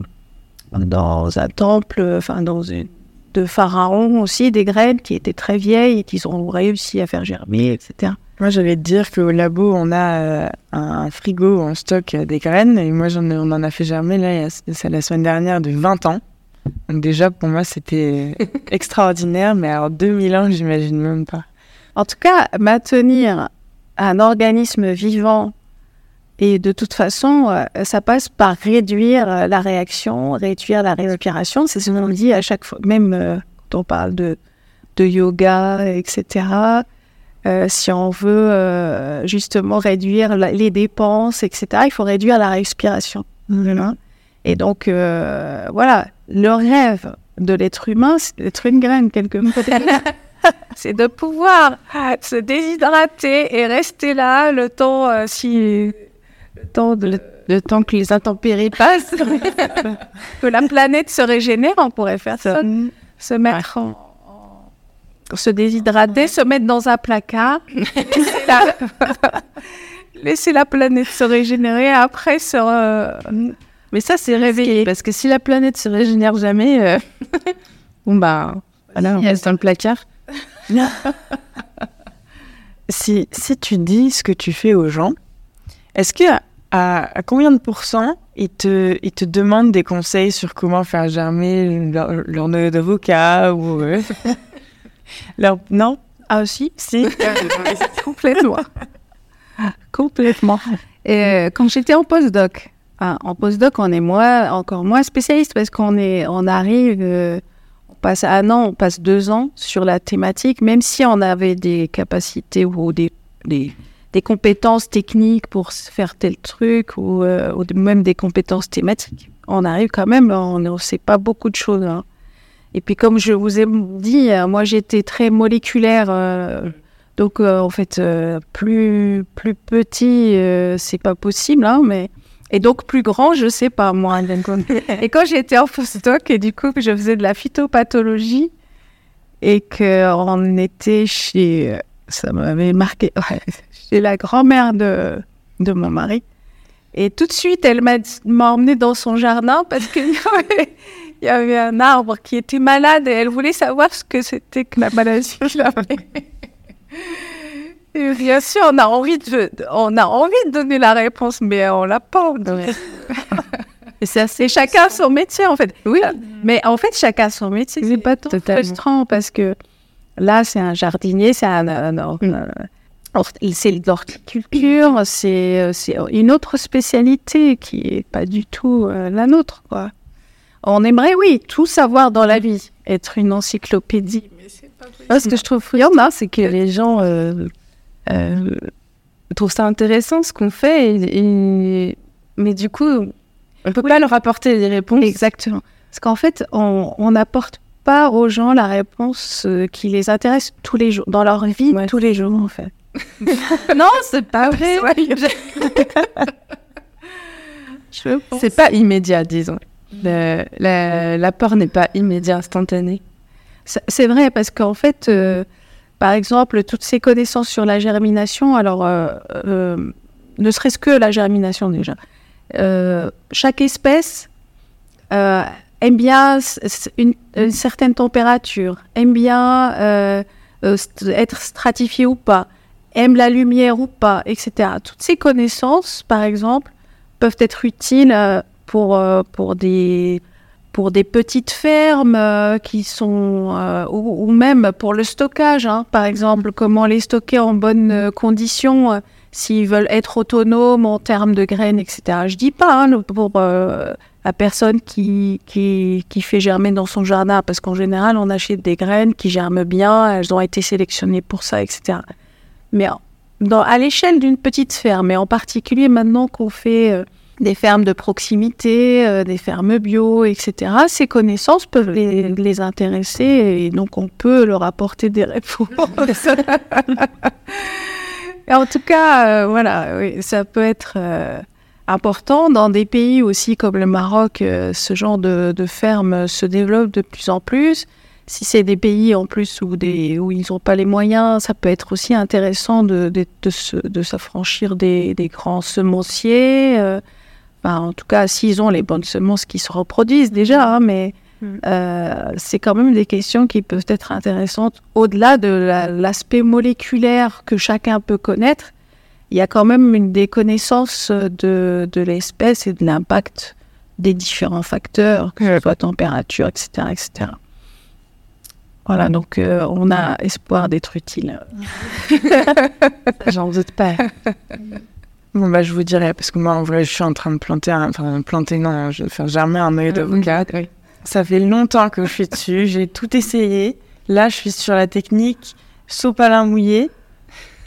dans un temple, enfin dans une, de pharaons aussi, des graines qui étaient très vieilles et qu'ils ont réussi à faire germer, etc. Moi, j'allais te dire qu'au labo, on a euh, un frigo en stock euh, des graines. Et moi, j'en on en a fait germer, là, c'est la semaine dernière, de 20 ans. Donc déjà, pour moi, c'était [LAUGHS] extraordinaire. Mais alors, 2000 ans, j'imagine même pas. En tout cas, maintenir un organisme vivant et de toute façon, euh, ça passe par réduire euh, la réaction, réduire la respiration. C'est ce qu'on dit à chaque fois, même euh, quand on parle de, de yoga, etc. Si on veut justement réduire les dépenses, etc., il faut réduire la respiration. Et donc, voilà, le rêve de l'être humain, c'est d'être une graine quelque part. [LAUGHS] c'est de pouvoir se déshydrater et rester là le temps, si, le temps de, Le, le temps que les intempéries passent. [LAUGHS] que la planète se régénère, on pourrait faire ça. Se mettre en, en- se déshydrater, se mettre dans un placard, [LAUGHS] laisser la, [LAUGHS] laisser la planète se régénérer, après se re- Mais ça, c'est réveillé. Parce que si la planète se régénère jamais, euh, bon, bah, voilà, on reste dans le placard. Si, si tu dis ce que tu fais aux gens, est-ce que à, à combien de pourcents ils te, ils te demandent des conseils sur comment faire germer leur, leur d'avocat ou euh, [LAUGHS] leur non? Ah aussi si [LAUGHS] Complètement. Complètement. Et euh, quand j'étais en postdoc, hein, en postdoc, on est moins, encore moins spécialiste parce qu'on est, on arrive, euh, on passe un an, on passe deux ans sur la thématique, même si on avait des capacités ou des, des, des compétences techniques pour faire tel truc ou, euh, ou même des compétences thématiques. On arrive quand même, on ne sait pas beaucoup de choses. hein. Et puis comme je vous ai dit, euh, moi j'étais très moléculaire. euh, donc, euh, en fait, plus, plus petit, c'est pas possible, hein, mais... Et donc, plus grand, je sais pas, moi. [LAUGHS] et quand j'étais en postdoc, et du coup, que je faisais de la phytopathologie, et qu'on était chez... euh, Ça m'avait marqué, ouais, chez la grand-mère de, de mon mari. Et tout de suite, elle m'a emmenée dans son jardin parce qu'il y y avait un arbre qui était malade et elle voulait savoir ce que c'était que la maladie qu'il avait. Et bien sûr, on a envie de, on a envie de donner la réponse, mais on l'a pas. [LAUGHS] Et c'est chacun son métier, en fait. Oui, mais en fait, chacun son métier. C'est pas tant frustrant parce que là, c'est un jardinier, c'est un, un- un- un- hort- c'est de l'horticulture, c'est une autre spécialité qui est pas du tout euh, la nôtre, quoi. On aimerait, oui, tout savoir dans la vie, être une encyclopédie. Mais pas. Moi, ce que je trouve frustrant, c'est que les gens euh, euh, trouvent ça intéressant ce qu'on fait, et, et- mais du coup, on peut pas leur apporter des réponses. Exactement. Parce qu'en fait, on on n'apporte pas aux gens la réponse euh, qui les intéresse tous les jours, dans leur vie, Ouais. tous les jours, en fait. [LAUGHS] Non, c'est pas vrai. Je. [LAUGHS] C'est pas immédiat, disons. Le- la- L'apport n'est pas immédiat, instantané. C'est vrai, parce qu'en fait, euh, par exemple, toutes ces connaissances sur la germination, alors, euh, euh, ne serait-ce que la germination déjà, chaque espèce aime bien une, certaine température, aime bien euh, euh, être stratifiée ou pas, aime la lumière ou pas, etc. Toutes ces connaissances, par exemple, peuvent être utiles euh, pour, pour des pour des petites fermes qui sont ou, même pour le stockage, hein. par exemple, comment les stocker en bonnes conditions s'ils veulent être autonomes en termes de graines, etc. Je dis pas hein, pour la personne qui, qui qui fait germer dans son jardin, parce qu'en général on achète des graines qui germent bien, elles ont été sélectionnées pour ça, etc. Mais dans, à l'échelle d'une petite ferme, et en particulier maintenant qu'on fait euh, des fermes de proximité, euh, des fermes bio, etc. Ces connaissances peuvent les, les intéresser et donc on peut leur apporter des réponses. [LAUGHS] En tout cas, euh, voilà, oui, ça peut être important. Dans des pays aussi comme le Maroc, euh, ce genre de, de fermes se développe de plus en plus. Si c'est des pays en plus où, des, où ils n'ont pas les moyens, ça peut être aussi intéressant de, de, de se- de s'affranchir des, des grands semenciers. euh, Enfin, en tout cas, s'ils ont les bonnes semences qui se reproduisent déjà, hein, mais Mm. Euh, c'est quand même des questions qui peuvent être intéressantes au-delà de l'aspect moléculaire que chacun peut connaître. Il y a quand même une des connaissances de, de l'espèce et de l'impact des différents facteurs, que ce soit température, etc., etc. Voilà, donc euh, on a espoir d'être utile. [LAUGHS] J'en doute pas. Bon, bah, je vous dirai, parce que moi, en vrai, je suis en train de planter, un, enfin, planter, non, je vais faire germer un œil d'avocat. Oui. Ça fait longtemps que je suis dessus, j'ai tout essayé. Là, je suis sur la technique sopalin mouillé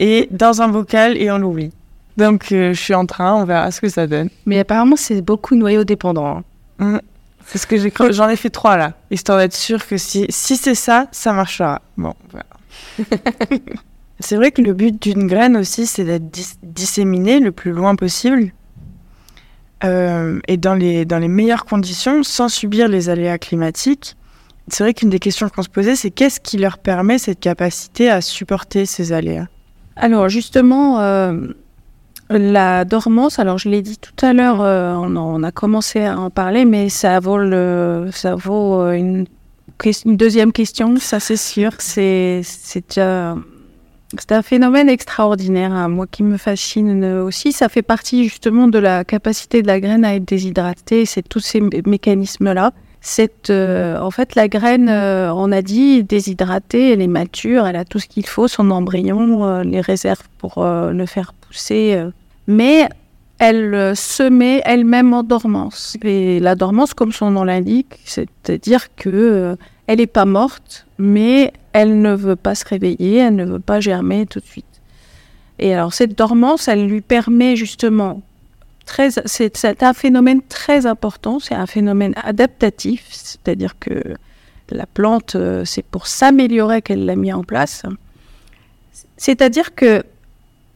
et dans un bocal et on l'oublie. Donc, euh, je suis en train, on verra ce que ça donne. Mais apparemment, c'est beaucoup noyau dépendant. Hein. Mmh. C'est ce que j'ai cru. J'en ai fait trois là, histoire d'être sûr que si, si c'est ça, ça marchera. Bon, voilà. [LAUGHS] c'est vrai que le but d'une graine aussi, c'est d'être disséminée le plus loin possible euh, et dans les, dans les meilleures conditions, sans subir les aléas climatiques. C'est vrai qu'une des questions qu'on se posait, c'est qu'est-ce qui leur permet cette capacité à supporter ces aléas? Alors justement, euh, la dormance, alors je l'ai dit tout à l'heure, euh, on, a commencé à en parler, mais ça vaut, ça vaut une, une deuxième question, ça c'est sûr. C'est un phénomène extraordinaire, hein, moi qui me fascine aussi. Ça fait partie justement de la capacité de la graine à être déshydratée. C'est tous ces mécanismes-là. C'est euh, en fait la graine, euh, on a dit déshydratée, elle est mature, elle a tout ce qu'il faut, son embryon, euh, les réserves pour le faire pousser, mais elle se met elle-même en dormance. Et la dormance, comme son nom l'indique, c'est-à-dire que elle n'est pas morte, mais elle ne veut pas se réveiller, elle ne veut pas germer tout de suite. Et alors cette dormance, elle lui permet justement, très, c'est un phénomène très important, c'est un phénomène adaptatif, c'est-à-dire que la plante, euh, c'est pour s'améliorer qu'elle l'a mis en place. C'est-à-dire que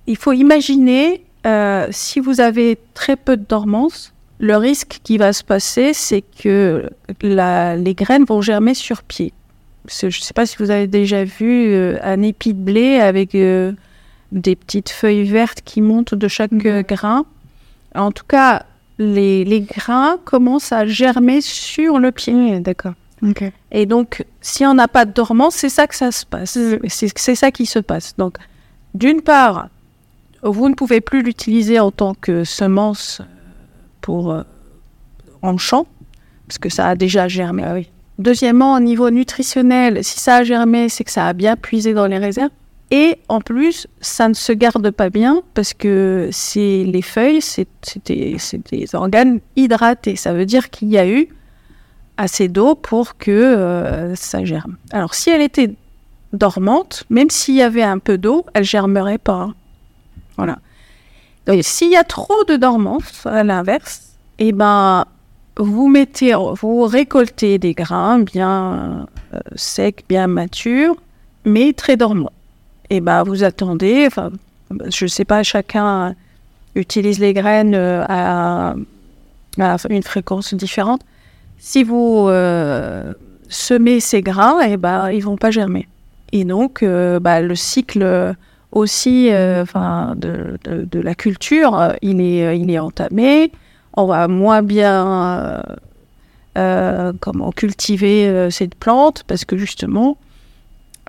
il faut imaginer euh, si vous avez très peu de dormance, le risque qui va se passer, c'est que les graines vont germer sur pied. Je ne sais pas si vous avez déjà vu euh, un épi de blé avec euh, des petites feuilles vertes qui montent de chaque euh, grain. En tout cas, les, grains commencent à germer sur le pied. D'accord. Et donc, si on n'a pas de dormance, c'est ça que ça se passe. C'est ça qui se passe. Donc, d'une part, vous ne pouvez plus l'utiliser en tant que semence pour en champ, parce que ça a déjà germé. Ah oui. Deuxièmement, au niveau nutritionnel, si ça a germé, c'est que ça a bien puisé dans les réserves. Et en plus, ça ne se garde pas bien parce que c'est les feuilles, c'est des, organes hydratés. Ça veut dire qu'il y a eu assez d'eau pour que euh, ça germe. Alors, si elle était dormante, même s'il y avait un peu d'eau, elle germerait pas. Voilà. Donc, s'il y a trop de dormance, à l'inverse, eh ben, vous récoltez des grains bien euh, secs, bien matures, mais très dormants. Et ben vous attendez, enfin, je sais pas, chacun utilise les graines euh, à, une fréquence différente. Si vous euh, semez ces grains, et ben ils vont pas germer. Et donc, bah, le cycle aussi, de, de, la culture, il est, il est entamé on va moins bien euh, euh, comment cultiver euh, cette plante parce que justement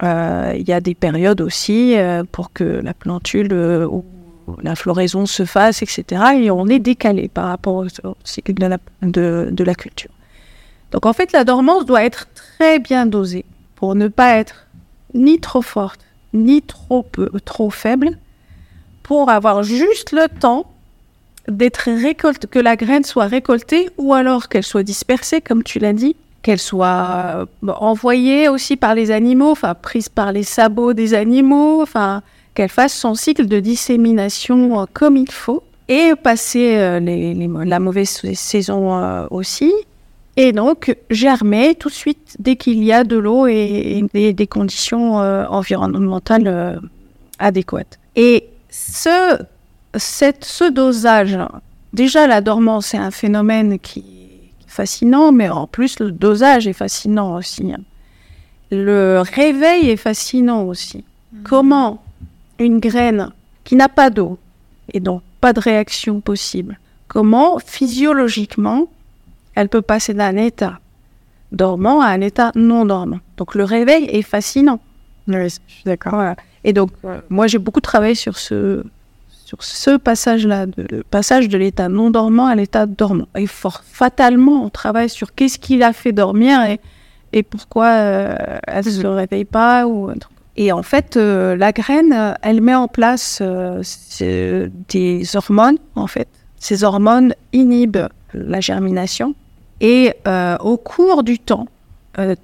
il y a des périodes aussi pour que la plantule ou la floraison se fasse, etc. Et on est décalé par rapport au cycle de la, culture. Donc en fait, la dormance doit être très bien dosée pour ne pas être ni trop forte, ni trop, trop faible, pour avoir juste le temps d'être récolte, que la graine soit récoltée ou alors qu'elle soit dispersée, comme tu l'as dit, qu'elle soit euh, envoyée aussi par les animaux, enfin prise par les sabots des animaux, enfin qu'elle fasse son cycle de dissémination euh, comme il faut et passer euh, la mauvaise saison aussi. Et donc germer tout de suite dès qu'il y a de l'eau et, des conditions environnementales adéquates. Et ce cette, ce dosage, déjà la dormance c'est un phénomène qui est fascinant, mais en plus le dosage est fascinant aussi. Le réveil est fascinant aussi. Mhm. Comment une graine qui n'a pas d'eau et donc pas de réaction possible, comment physiologiquement elle peut passer d'un état dormant à un état non dormant. Donc le réveil est fascinant. Oui, je suis d'accord. Voilà. Et donc, moi, j'ai beaucoup travaillé sur ce, sur ce passage-là, le passage de l'état non dormant à l'état dormant. Et fort, fatalement, on travaille sur qu'est-ce qui l'a fait dormir et, pourquoi euh, elle ne se réveille pas. Et en fait, euh, la graine, euh, elle met en place des hormones, en fait. Ces hormones inhibent la germination. Et au cours du temps,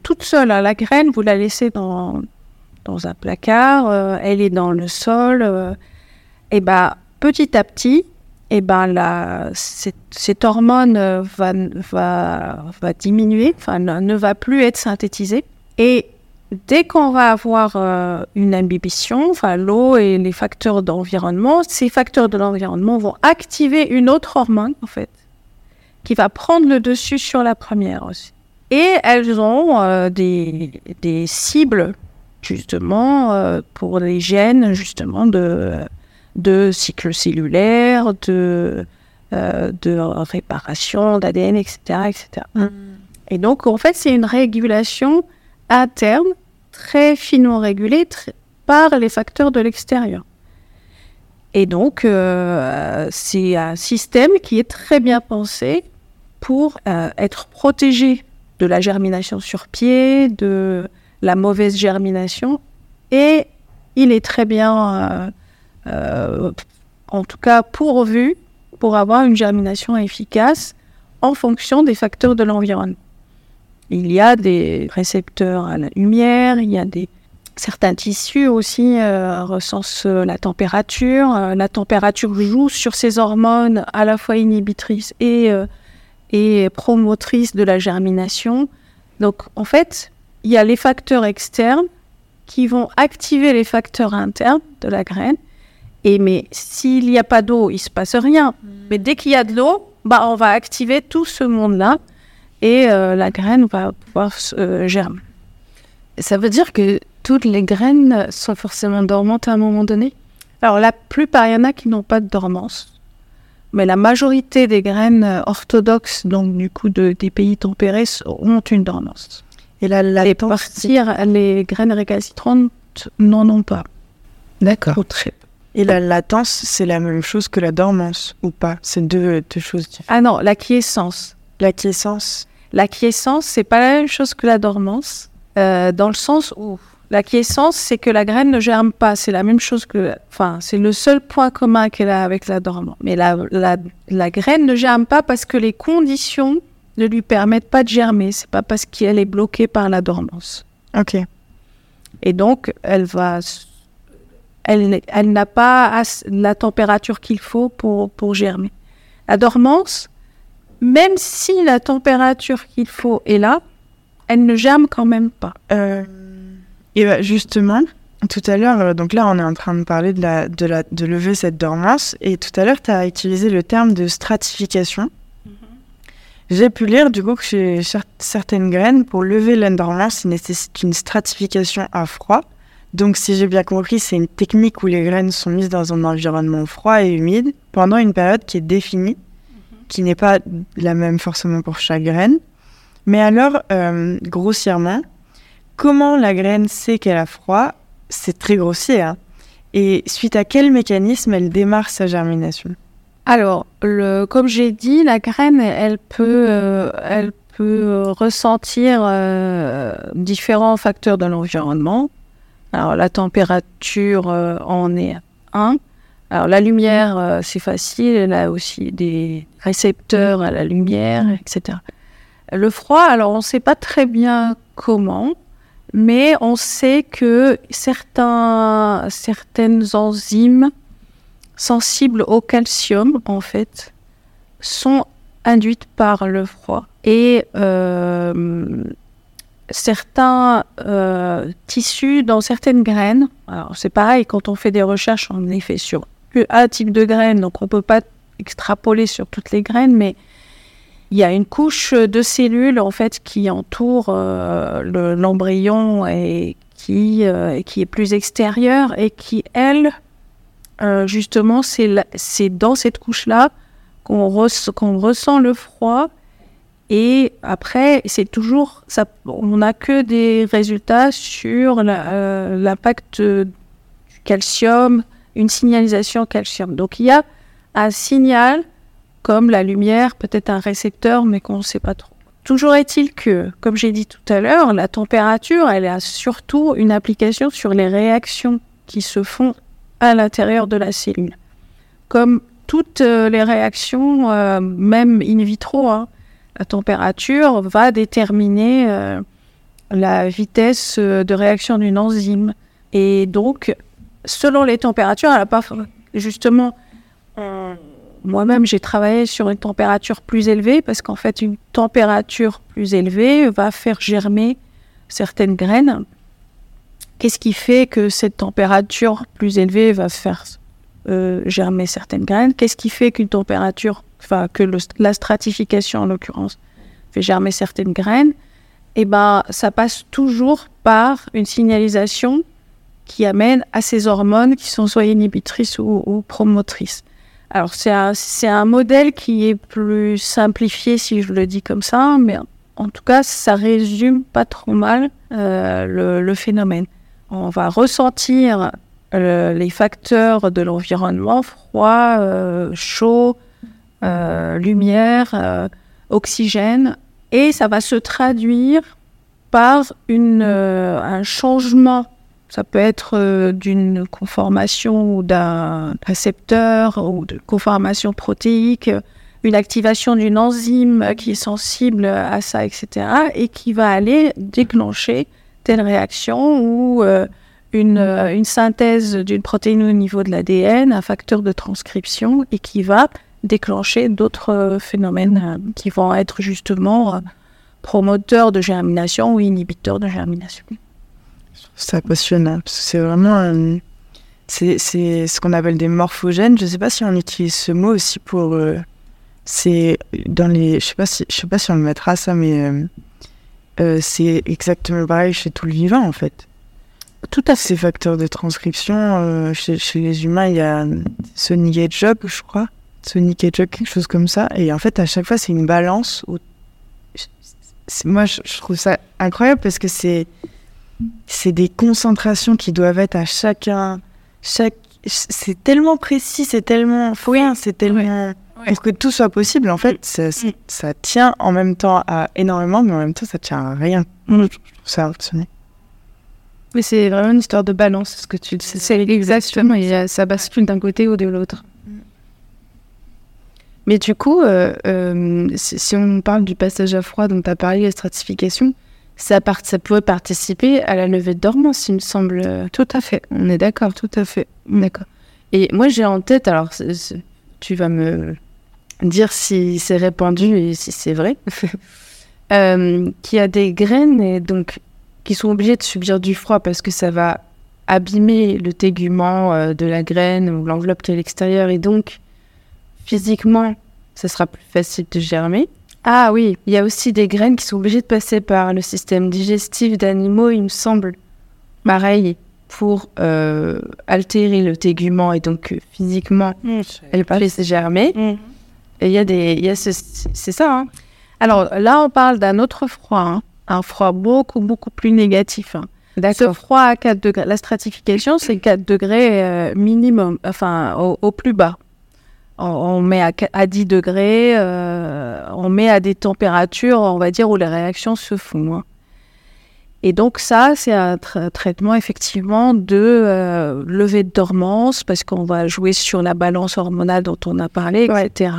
toute seule, hein, la graine, vous la laissez dans, dans un placard, elle est dans le sol. Et ben petit à petit, et ben la, cette, hormone euh, va, va, va diminuer, enfin ne, va plus être synthétisée. Et dès qu'on va avoir euh, une imbibition, enfin l'eau et les facteurs d'environnement, ces facteurs de l'environnement vont activer une autre hormone en fait, qui va prendre le dessus sur la première aussi. Et elles ont euh, des, cibles justement pour les gènes justement de, de cycle cellulaire, de, euh, de réparation d'ADN, etc., etc. Et donc en fait c'est une régulation interne très finement régulée par les facteurs de l'extérieur. Et donc euh, c'est un système qui est très bien pensé pour euh, être protégé de la germination sur pied, de la mauvaise germination. Et il est très bien, en tout cas, pourvu pour avoir une germination efficace en fonction des facteurs de l'environnement. Il y a des récepteurs à la lumière, il y a des certains tissus aussi euh, recensent euh, la température. Euh, la température joue sur ces hormones à la fois inhibitrices et euh, et promotrice de la germination. Donc, en fait, il y a les facteurs externes qui vont activer les facteurs internes de la graine. Et mais s'il n'y a pas d'eau, il se passe rien. Mais dès qu'il y a de l'eau, bah, on va activer tout ce monde-là et euh, la graine va pouvoir euh, germer. Ça veut dire que toutes les graines sont forcément dormantes à un moment donné? Alors, la plupart, il y en a qui n'ont pas de dormance. Mais la majorité des graines euh, orthodoxes, donc du coup de, des pays tempérés, ont une dormance. Et la Et latence, partir, les graines récalcitrantes n'en ont pas. D'accord. Ou très peu. Et la latence, c'est la même chose que la dormance ou pas? C'est deux, deux choses différentes. Ah non, la quiescence. L'acquiescence, La quiescence, c'est pas la même chose que la dormance, euh, dans le sens où la quiescence, c'est que la graine ne germe pas. C'est la même chose que, enfin, c'est le seul point commun qu'elle a avec la dormance. Mais la, la, la graine ne germe pas parce que les conditions ne lui permettent pas de germer. C'est pas parce qu'elle est bloquée par la dormance. ok. Et donc, elle va, elle, elle n'a pas la température qu'il faut pour, pour germer. La dormance, même si la température qu'il faut est là, elle ne germe quand même pas. Euh, et bah, justement, tout à l'heure, euh, donc là, on est en train de parler de, la, de, la, de lever cette dormance. Et tout à l'heure, tu as utilisé le terme de stratification. J'ai pu lire du coup que chez cer- certaines graines, pour lever la dormance, il nécessite une stratification à froid. Donc, si j'ai bien compris, c'est une technique où les graines sont mises dans un environnement froid et humide pendant une période qui est définie, qui n'est pas la même forcément pour chaque graine. Mais alors, euh, grossièrement, comment la graine sait qu'elle a froid C'est très grossier. hein. Et suite à quel mécanisme elle démarre sa germination? Alors, le, comme j'ai dit, la graine, elle peut, euh, elle peut ressentir euh, différents facteurs de l'environnement. Alors, la température euh, en est un. Alors, la lumière, euh, c'est facile. Elle a aussi des récepteurs à la lumière, etc. Le froid, alors, on ne sait pas très bien comment, mais on sait que certains, certaines enzymes sensibles au calcium, en fait, sont induites par le froid. Et euh, certains euh, tissus dans certaines graines, alors c'est pareil, quand on fait des recherches, on les fait sur un type de graine, donc on ne peut pas extrapoler sur toutes les graines, mais il y a une couche de cellules en fait qui entoure euh, le- l'embryon et qui, euh, qui est plus extérieure et qui, elle, justement, c'est dans cette couche-là qu'on ressent le froid Et après, c'est toujours, on n'a que des résultats sur euh, l'impact du calcium, une signalisation calcium. Donc il y a un signal comme la lumière, peut-être un récepteur, mais qu'on ne sait pas trop. Toujours est-il que, comme j'ai dit tout à l'heure, la température, elle a surtout une application sur les réactions qui se font à l'intérieur de la cellule. Comme toutes euh, les réactions, euh, même in vitro, hein, la température va déterminer euh, la vitesse de réaction d'une enzyme. Et donc, selon les températures, elle n'a pas justement moi-même, j'ai travaillé sur une température plus élevée parce qu'en fait, une température plus élevée va faire germer certaines graines. Qu'est-ce qui fait que cette température plus élevée va faire euh, germer certaines graines? Qu'est-ce qui fait qu'une température, enfin que la stratification en l'occurrence, fait germer certaines graines Eh ben, ça passe toujours par une signalisation qui amène à ces hormones qui sont soit inhibitrices ou promotrices. Alors c'est un, un, modèle qui est plus simplifié si je le dis comme ça, mais en tout cas ça résume pas trop mal euh, le, phénomène. On va ressentir euh, les facteurs de l'environnement, froid, euh, chaud, lumière, oxygène, et ça va se traduire par une, un changement ça peut être euh, d'une conformation ou d'un récepteur ou de conformation protéique, une activation d'une enzyme qui est sensible à ça, etc. et qui va aller déclencher telle réaction ou euh, une, euh, une, synthèse d'une protéine au niveau de l'ADN, un facteur de transcription et qui va déclencher d'autres phénomènes qui vont être justement promoteurs de germination ou inhibiteurs de germination. C'est passionnant, parce que c'est vraiment. c'est ce qu'on appelle des morphogènes. Je ne sais pas si on utilise ce mot aussi pour. Euh, c'est dans les. Je sais pas si sais pas si on le mettra ça, mais euh, euh, c'est exactement pareil chez tout le vivant en fait. Tout à ces facteurs de transcription. Chez, chez, les humains, il y a Sonic Hedgehog, je crois. Sonic Hedgehog, quelque chose comme ça. Et en fait, à chaque fois, c'est une balance. Où... Moi, je trouve ça incroyable parce que c'est c'est des concentrations qui doivent être à chacun. Chaque, c'est tellement précis, c'est tellement fouillant, c'est tellement. Pour que tout soit possible, en fait, ça, mm. tient en même temps à énormément, mais en même temps, ça tient à rien. Mm. Je trouve ça fonctionner. Mais c'est vraiment une histoire de balance, ce que tu sais. C'est exactement, et ça bascule d'un côté ou de l'autre. Mais du coup, euh, euh, si, on parle du passage à froid dont tu as parlé, la stratification, ça, ça pourrait participer à la levée de dormance, il me semble. Tout à fait. On est d'accord, tout à fait. D'accord. Et moi, j'ai en tête, alors tu vas me dire si c'est répandu et si c'est vrai, [LAUGHS] euh, qu'il y a des graines et donc qui sont obligées de subir du froid parce que ça va abîmer le tégument euh, de la graine ou l'enveloppe qui est à l'extérieur et donc physiquement, ça sera plus facile de germer. Ah oui, il y a aussi des graines qui sont obligées de passer par le système digestif d'animaux, il me semble. Pareil, pour euh, altérer le tégument et donc euh, physiquement, mmh, elle peut laisser germer. Mmh. Et il y a des, y a c'est ça. Hein. Alors là, on parle d'un autre froid, hein. un froid beaucoup beaucoup plus négatif. Hein. Ce froid à 4 degrés, la stratification, c'est 4 degrés euh, minimum, enfin au, plus bas on met à, 10 degrés, euh, on met à des températures, on va dire, où les réactions se font. Hein. Et donc ça, c'est un traitement effectivement de euh, levée de dormance, parce qu'on va jouer sur la balance hormonale dont on a parlé, etc.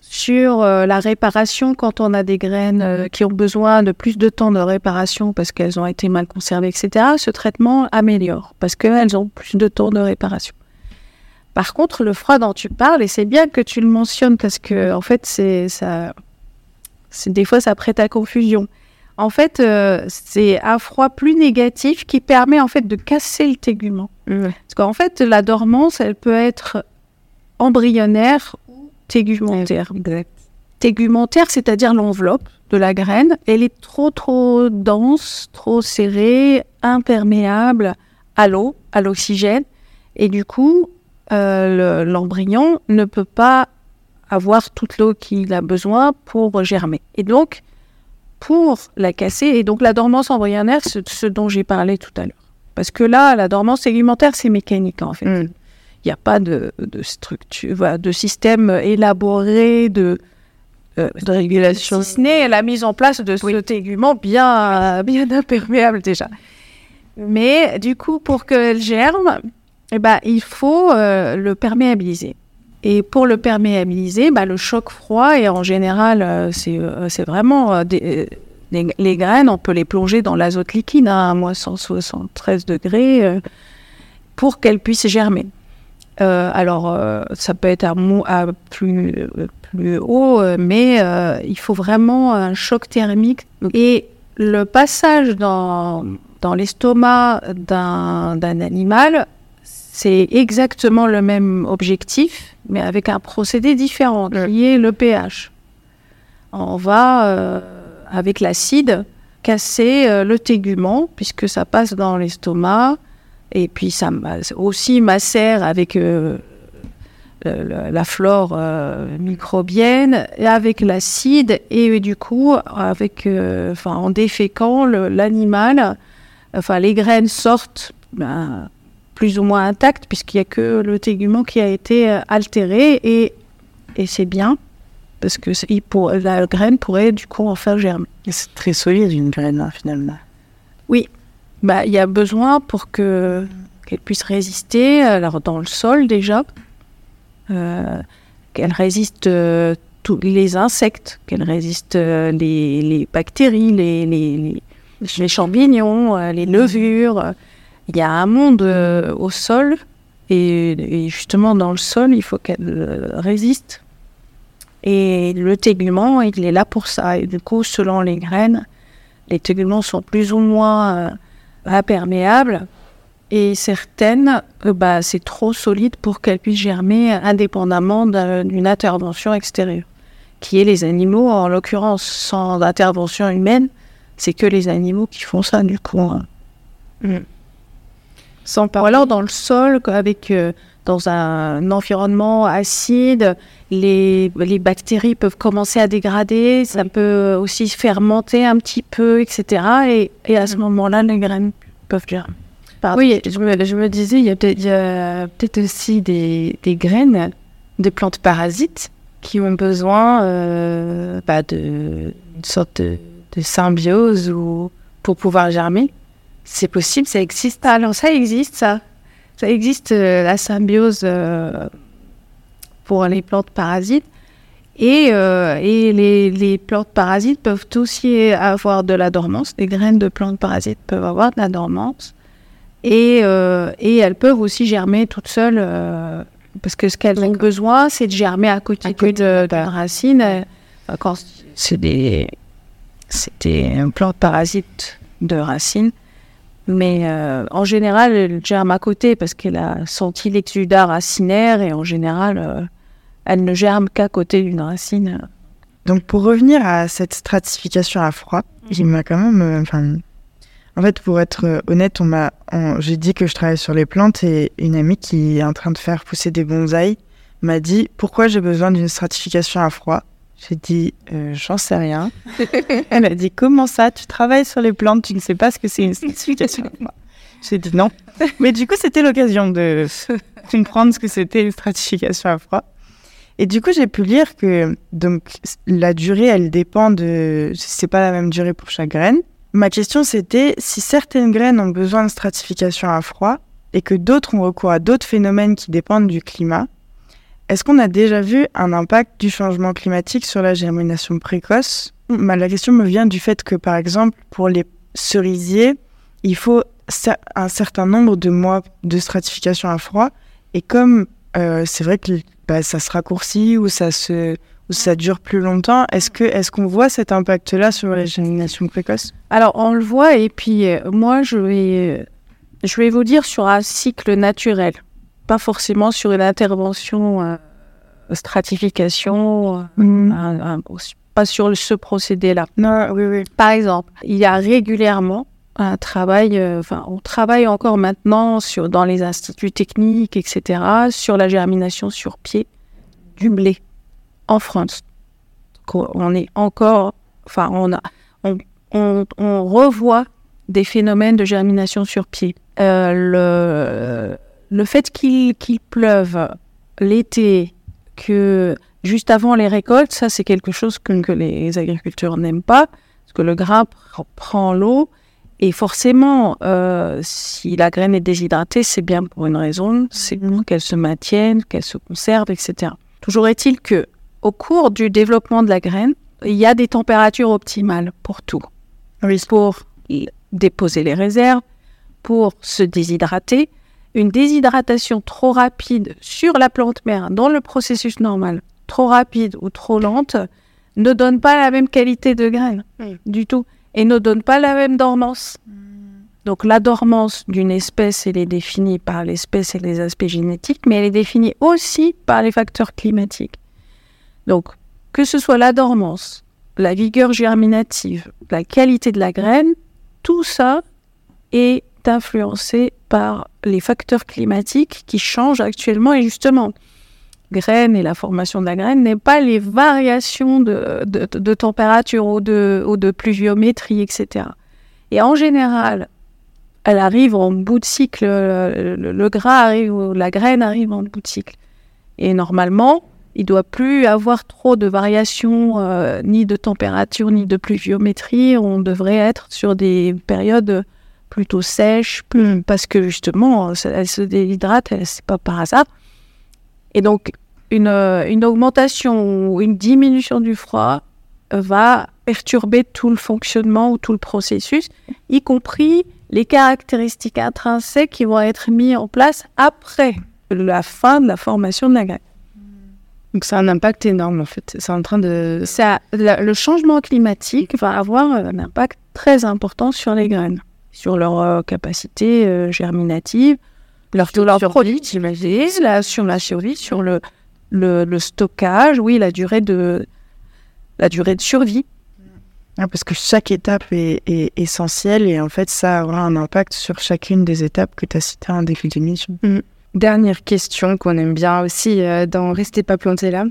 Sur euh, la réparation, quand on a des graines qui ont besoin de plus de temps de réparation parce qu'elles ont été mal conservées, etc., ce traitement améliore, parce qu'elles ont plus de temps de réparation. Par contre, le froid dont tu parles, et c'est bien que tu le mentionnes parce que en fait, c'est ça, c'est des fois ça prête à confusion. En fait, euh, c'est un froid plus négatif qui permet en fait de casser le tégument. Parce qu'en fait, la dormance, elle peut être embryonnaire ou tégumentaire. Exact. Tégumentaire, c'est-à-dire l'enveloppe de la graine, elle est trop trop dense, trop serrée, imperméable à l'eau, à l'oxygène, et du coup, euh, l'embryon ne peut pas avoir toute l'eau qu'il a besoin pour germer. Et donc, pour la casser, et donc la dormance embryonnaire, c'est ce dont j'ai parlé tout à l'heure. Parce que là, la dormance alimentaire, c'est mécanique en fait. Mm. Il n'y a pas de, de structure, voilà, de système élaboré, de, euh, De régulation. si ce n'est la mise en place de ce tégument bien, bien imperméable déjà. Mais du coup, pour qu'elle germe, eh ben, il faut euh, le perméabiliser. Et pour le perméabiliser, bah, le choc froid, et en général, euh, c'est euh, c'est vraiment des- les, les graines, on peut les plonger dans l'azote liquide hein, à moins 173 degrés pour qu'elles puissent germer. Alors, ça peut être à, plus, plus haut, mais il faut vraiment un choc thermique. Et le passage dans, dans l'estomac d'un animal, c'est exactement le même objectif, mais avec un procédé différent, qui est le pH. On va, euh, avec l'acide, casser euh, le tégument, puisque ça passe dans l'estomac, et puis ça aussi macère avec euh, le- la flore microbienne, et avec l'acide, et du coup, avec, en déféquant le- l'animal, enfin, les graines sortent ben, plus ou moins intactes, puisqu'il n'y a que le tégument qui a été euh, altéré, et, et c'est bien, parce que pour- la graine pourrait du coup en faire germer. C'est très solide une graine, hein, finalement. Bah, il y a besoin pour que qu'elle puisse résister, alors dans le sol déjà, euh, qu'elle résiste euh, tous les insectes, qu'elle résiste euh, les, les bactéries, les, les, les, champignons, les levures. Il y a un monde euh, au sol et, justement dans le sol, il faut qu'elle euh, résiste. Et le tégument, il est là pour ça. Et du coup, selon les graines, les téguments sont plus ou moins euh, imperméables et certaines, bah, c'est trop solide pour qu'elles puissent germer indépendamment d'un- d'une intervention extérieure, qui est les animaux, en l'occurrence sans intervention humaine, c'est que les animaux qui font ça du coup. hein. Sans Ou alors dans le sol, avec, euh, dans un environnement acide, les, les bactéries peuvent commencer à dégrader, ça peut aussi fermenter un petit peu, etc. Et, et à ce moment-là, les graines peuvent germer. Pardon. Oui, je me, je me disais, il y a peut-être aussi des, des graines de plantes parasites qui ont besoin euh, bah, de une sorte de, de symbiose ou pour pouvoir germer. C'est possible, ça existe. Alors ça existe, ça. Ça existe, euh, la symbiose euh, pour les plantes parasites. Et, euh, et les, les plantes parasites peuvent aussi avoir de la dormance. Les graines de plantes parasites peuvent avoir de la dormance. Et, et elles peuvent aussi germer toutes seules. parce que ce qu'elles ont besoin, c'est de germer à côté, À côté de, d'une racine. Quand c'est des, c'est des plantes parasites de racines. Mais euh, en général, elle germe à côté parce qu'elle a senti l'exudat racinaire et en général, euh, elle ne germe qu'à côté d'une racine. Donc pour revenir à cette stratification à froid, il m'a quand même, euh, enfin, en fait pour être honnête, on m'a, on- j'ai dit que je travaille sur les plantes et une amie qui est en train de faire pousser des bonsaïs m'a dit pourquoi j'ai besoin d'une stratification à froid? J'ai dit euh, j'en sais rien. [LAUGHS] Elle a dit comment ça? Tu travailles sur les plantes, tu ne sais pas ce que c'est une stratification à [LAUGHS] froid. J'ai dit non. Mais du coup c'était l'occasion de [LAUGHS] comprendre ce que c'était une stratification à froid. Et du coup, j'ai pu lire que donc la durée, elle dépend de. C'est pas la même durée pour chaque graine. Ma question, c'était si certaines graines ont besoin de stratification à froid et que d'autres ont recours à d'autres phénomènes qui dépendent du climat, est-ce qu'on a déjà vu un impact du changement climatique sur la germination précoce? Ma- La question me vient du fait que, par exemple, pour les cerisiers, il faut un certain nombre de mois de stratification à froid. Et comme euh, c'est vrai que bah, ça se raccourcit ou ça se ou ça dure plus longtemps, est-ce qu'on voit cet impact-là sur la germination précoce? Alors, on le voit, et puis euh, moi, je vais, je vais vous dire sur un cycle naturel, pas forcément sur une intervention euh, stratification, euh, un- pas sur ce procédé-là. Non, oui, oui. Par exemple, il y a régulièrement un travail, euh, enfin, on travaille encore maintenant sur, dans les instituts techniques, etc., sur la germination sur pied du blé en France. on est encore, enfin, on, a, on, on, revoit des phénomènes de germination sur pied. Euh, le, le fait qu'il pleuve l'été, que juste avant les récoltes, ça c'est quelque chose que, que les agriculteurs n'aiment pas, parce que le grain prend l'eau et forcément, euh, si la graine est déshydratée, c'est bien pour une raison, c'est pour qu'elle se maintienne, qu'elle se conserve, etc. Toujours est-il que, au cours du développement de la graine, il y a des températures optimales pour tout. Oui. Pour déposer les réserves, pour se déshydrater. Une déshydratation trop rapide sur la plante mère dans le processus normal, trop rapide ou trop lente, ne donne pas la même qualité de graine du tout et ne donne pas la même dormance. Hmm. Donc la dormance d'une espèce, elle est définie par l'espèce et les aspects génétiques, mais elle est définie aussi par les facteurs climatiques. Donc que ce soit la dormance, la vigueur germinative, la qualité de la graine, tout ça est influencé par les facteurs climatiques qui changent actuellement et justement graine et la formation de la graine n'est pas les variations de, de, température ou de, ou de pluviométrie, etc. Et en général, elle arrive en bout de cycle, le, gras arrive, ou la graine arrive en bout de cycle. Et normalement, il doit plus avoir trop de variations, euh, ni de température, ni de pluviométrie. On devrait être sur des périodes plutôt sèches, parce que justement, elle se déhydrate, c'est pas par hasard. Et donc, une, euh, une augmentation ou une diminution du froid va perturber tout le fonctionnement ou tout le processus, y compris les caractéristiques intrinsèques qui vont être mises en place après la fin de la formation de la graine. Donc ça a un impact énorme en fait. C'est en train de. Ça, le changement climatique va avoir un impact très important sur les graines, sur leur euh, capacité euh, germinative, leur, sur leur productivité, sur la survie, sur le, le, stockage, oui, la durée de, la durée de survie. Ah, parce que chaque étape est, essentielle et en fait, ça aura un impact sur chacune des étapes que tu as citées en début d'émission. Mm. Dernière question qu'on aime bien aussi euh, dans Restez pas planté là,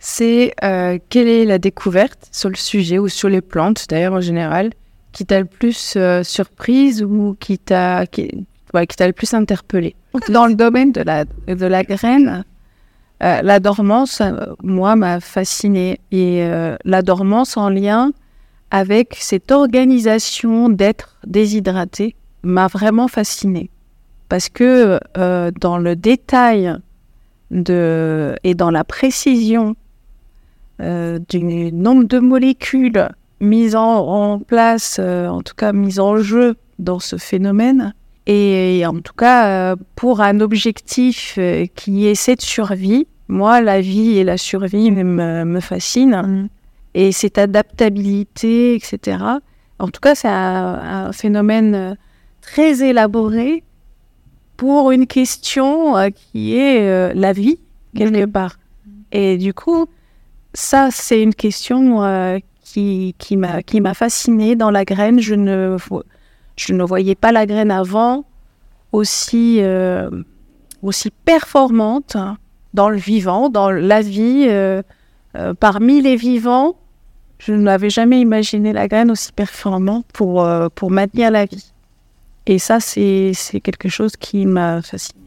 c'est euh, quelle est la découverte sur le sujet ou sur les plantes d'ailleurs en général qui t'a le plus euh, surprise ou qui t'a qui, qui t'a le plus interpellé Dans le domaine de la, de la graine, euh, la dormance, euh, moi, m'a fascinée. Et euh, la dormance en lien avec cette organisation d'être déshydraté m'a vraiment fascinée. Parce que dans le détail de, et dans la précision du nombre de molécules mises en place, en tout cas mises en jeu dans ce phénomène, et en tout cas, euh, pour un objectif euh, qui est cette survie, moi, la vie et la survie me, me fascinent. Mm. Et cette adaptabilité, etc. En tout cas, c'est un, phénomène euh, très élaboré pour une question qui est la vie, quelque mm. part. Et du coup, ça, c'est une question qui, qui m'a fascinée dans la graine. Je ne je ne voyais pas la graine avant aussi, euh, aussi performante dans le vivant, dans la vie. Euh, euh, parmi les vivants, je n'avais jamais imaginé la graine aussi performante pour, pour maintenir la vie. Et ça, c'est quelque chose qui m'a fasciné.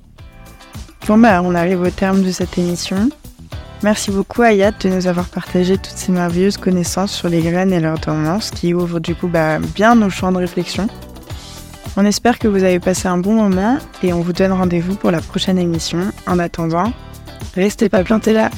Bon, bah, on arrive au terme de cette émission. Merci beaucoup Ayat de nous avoir partagé toutes ces merveilleuses connaissances sur les graines et leur tendance qui ouvrent du coup bah, bien nos champs de réflexion. On espère que vous avez passé un bon moment et on vous donne rendez-vous pour la prochaine émission. En attendant, restez pas plantés là.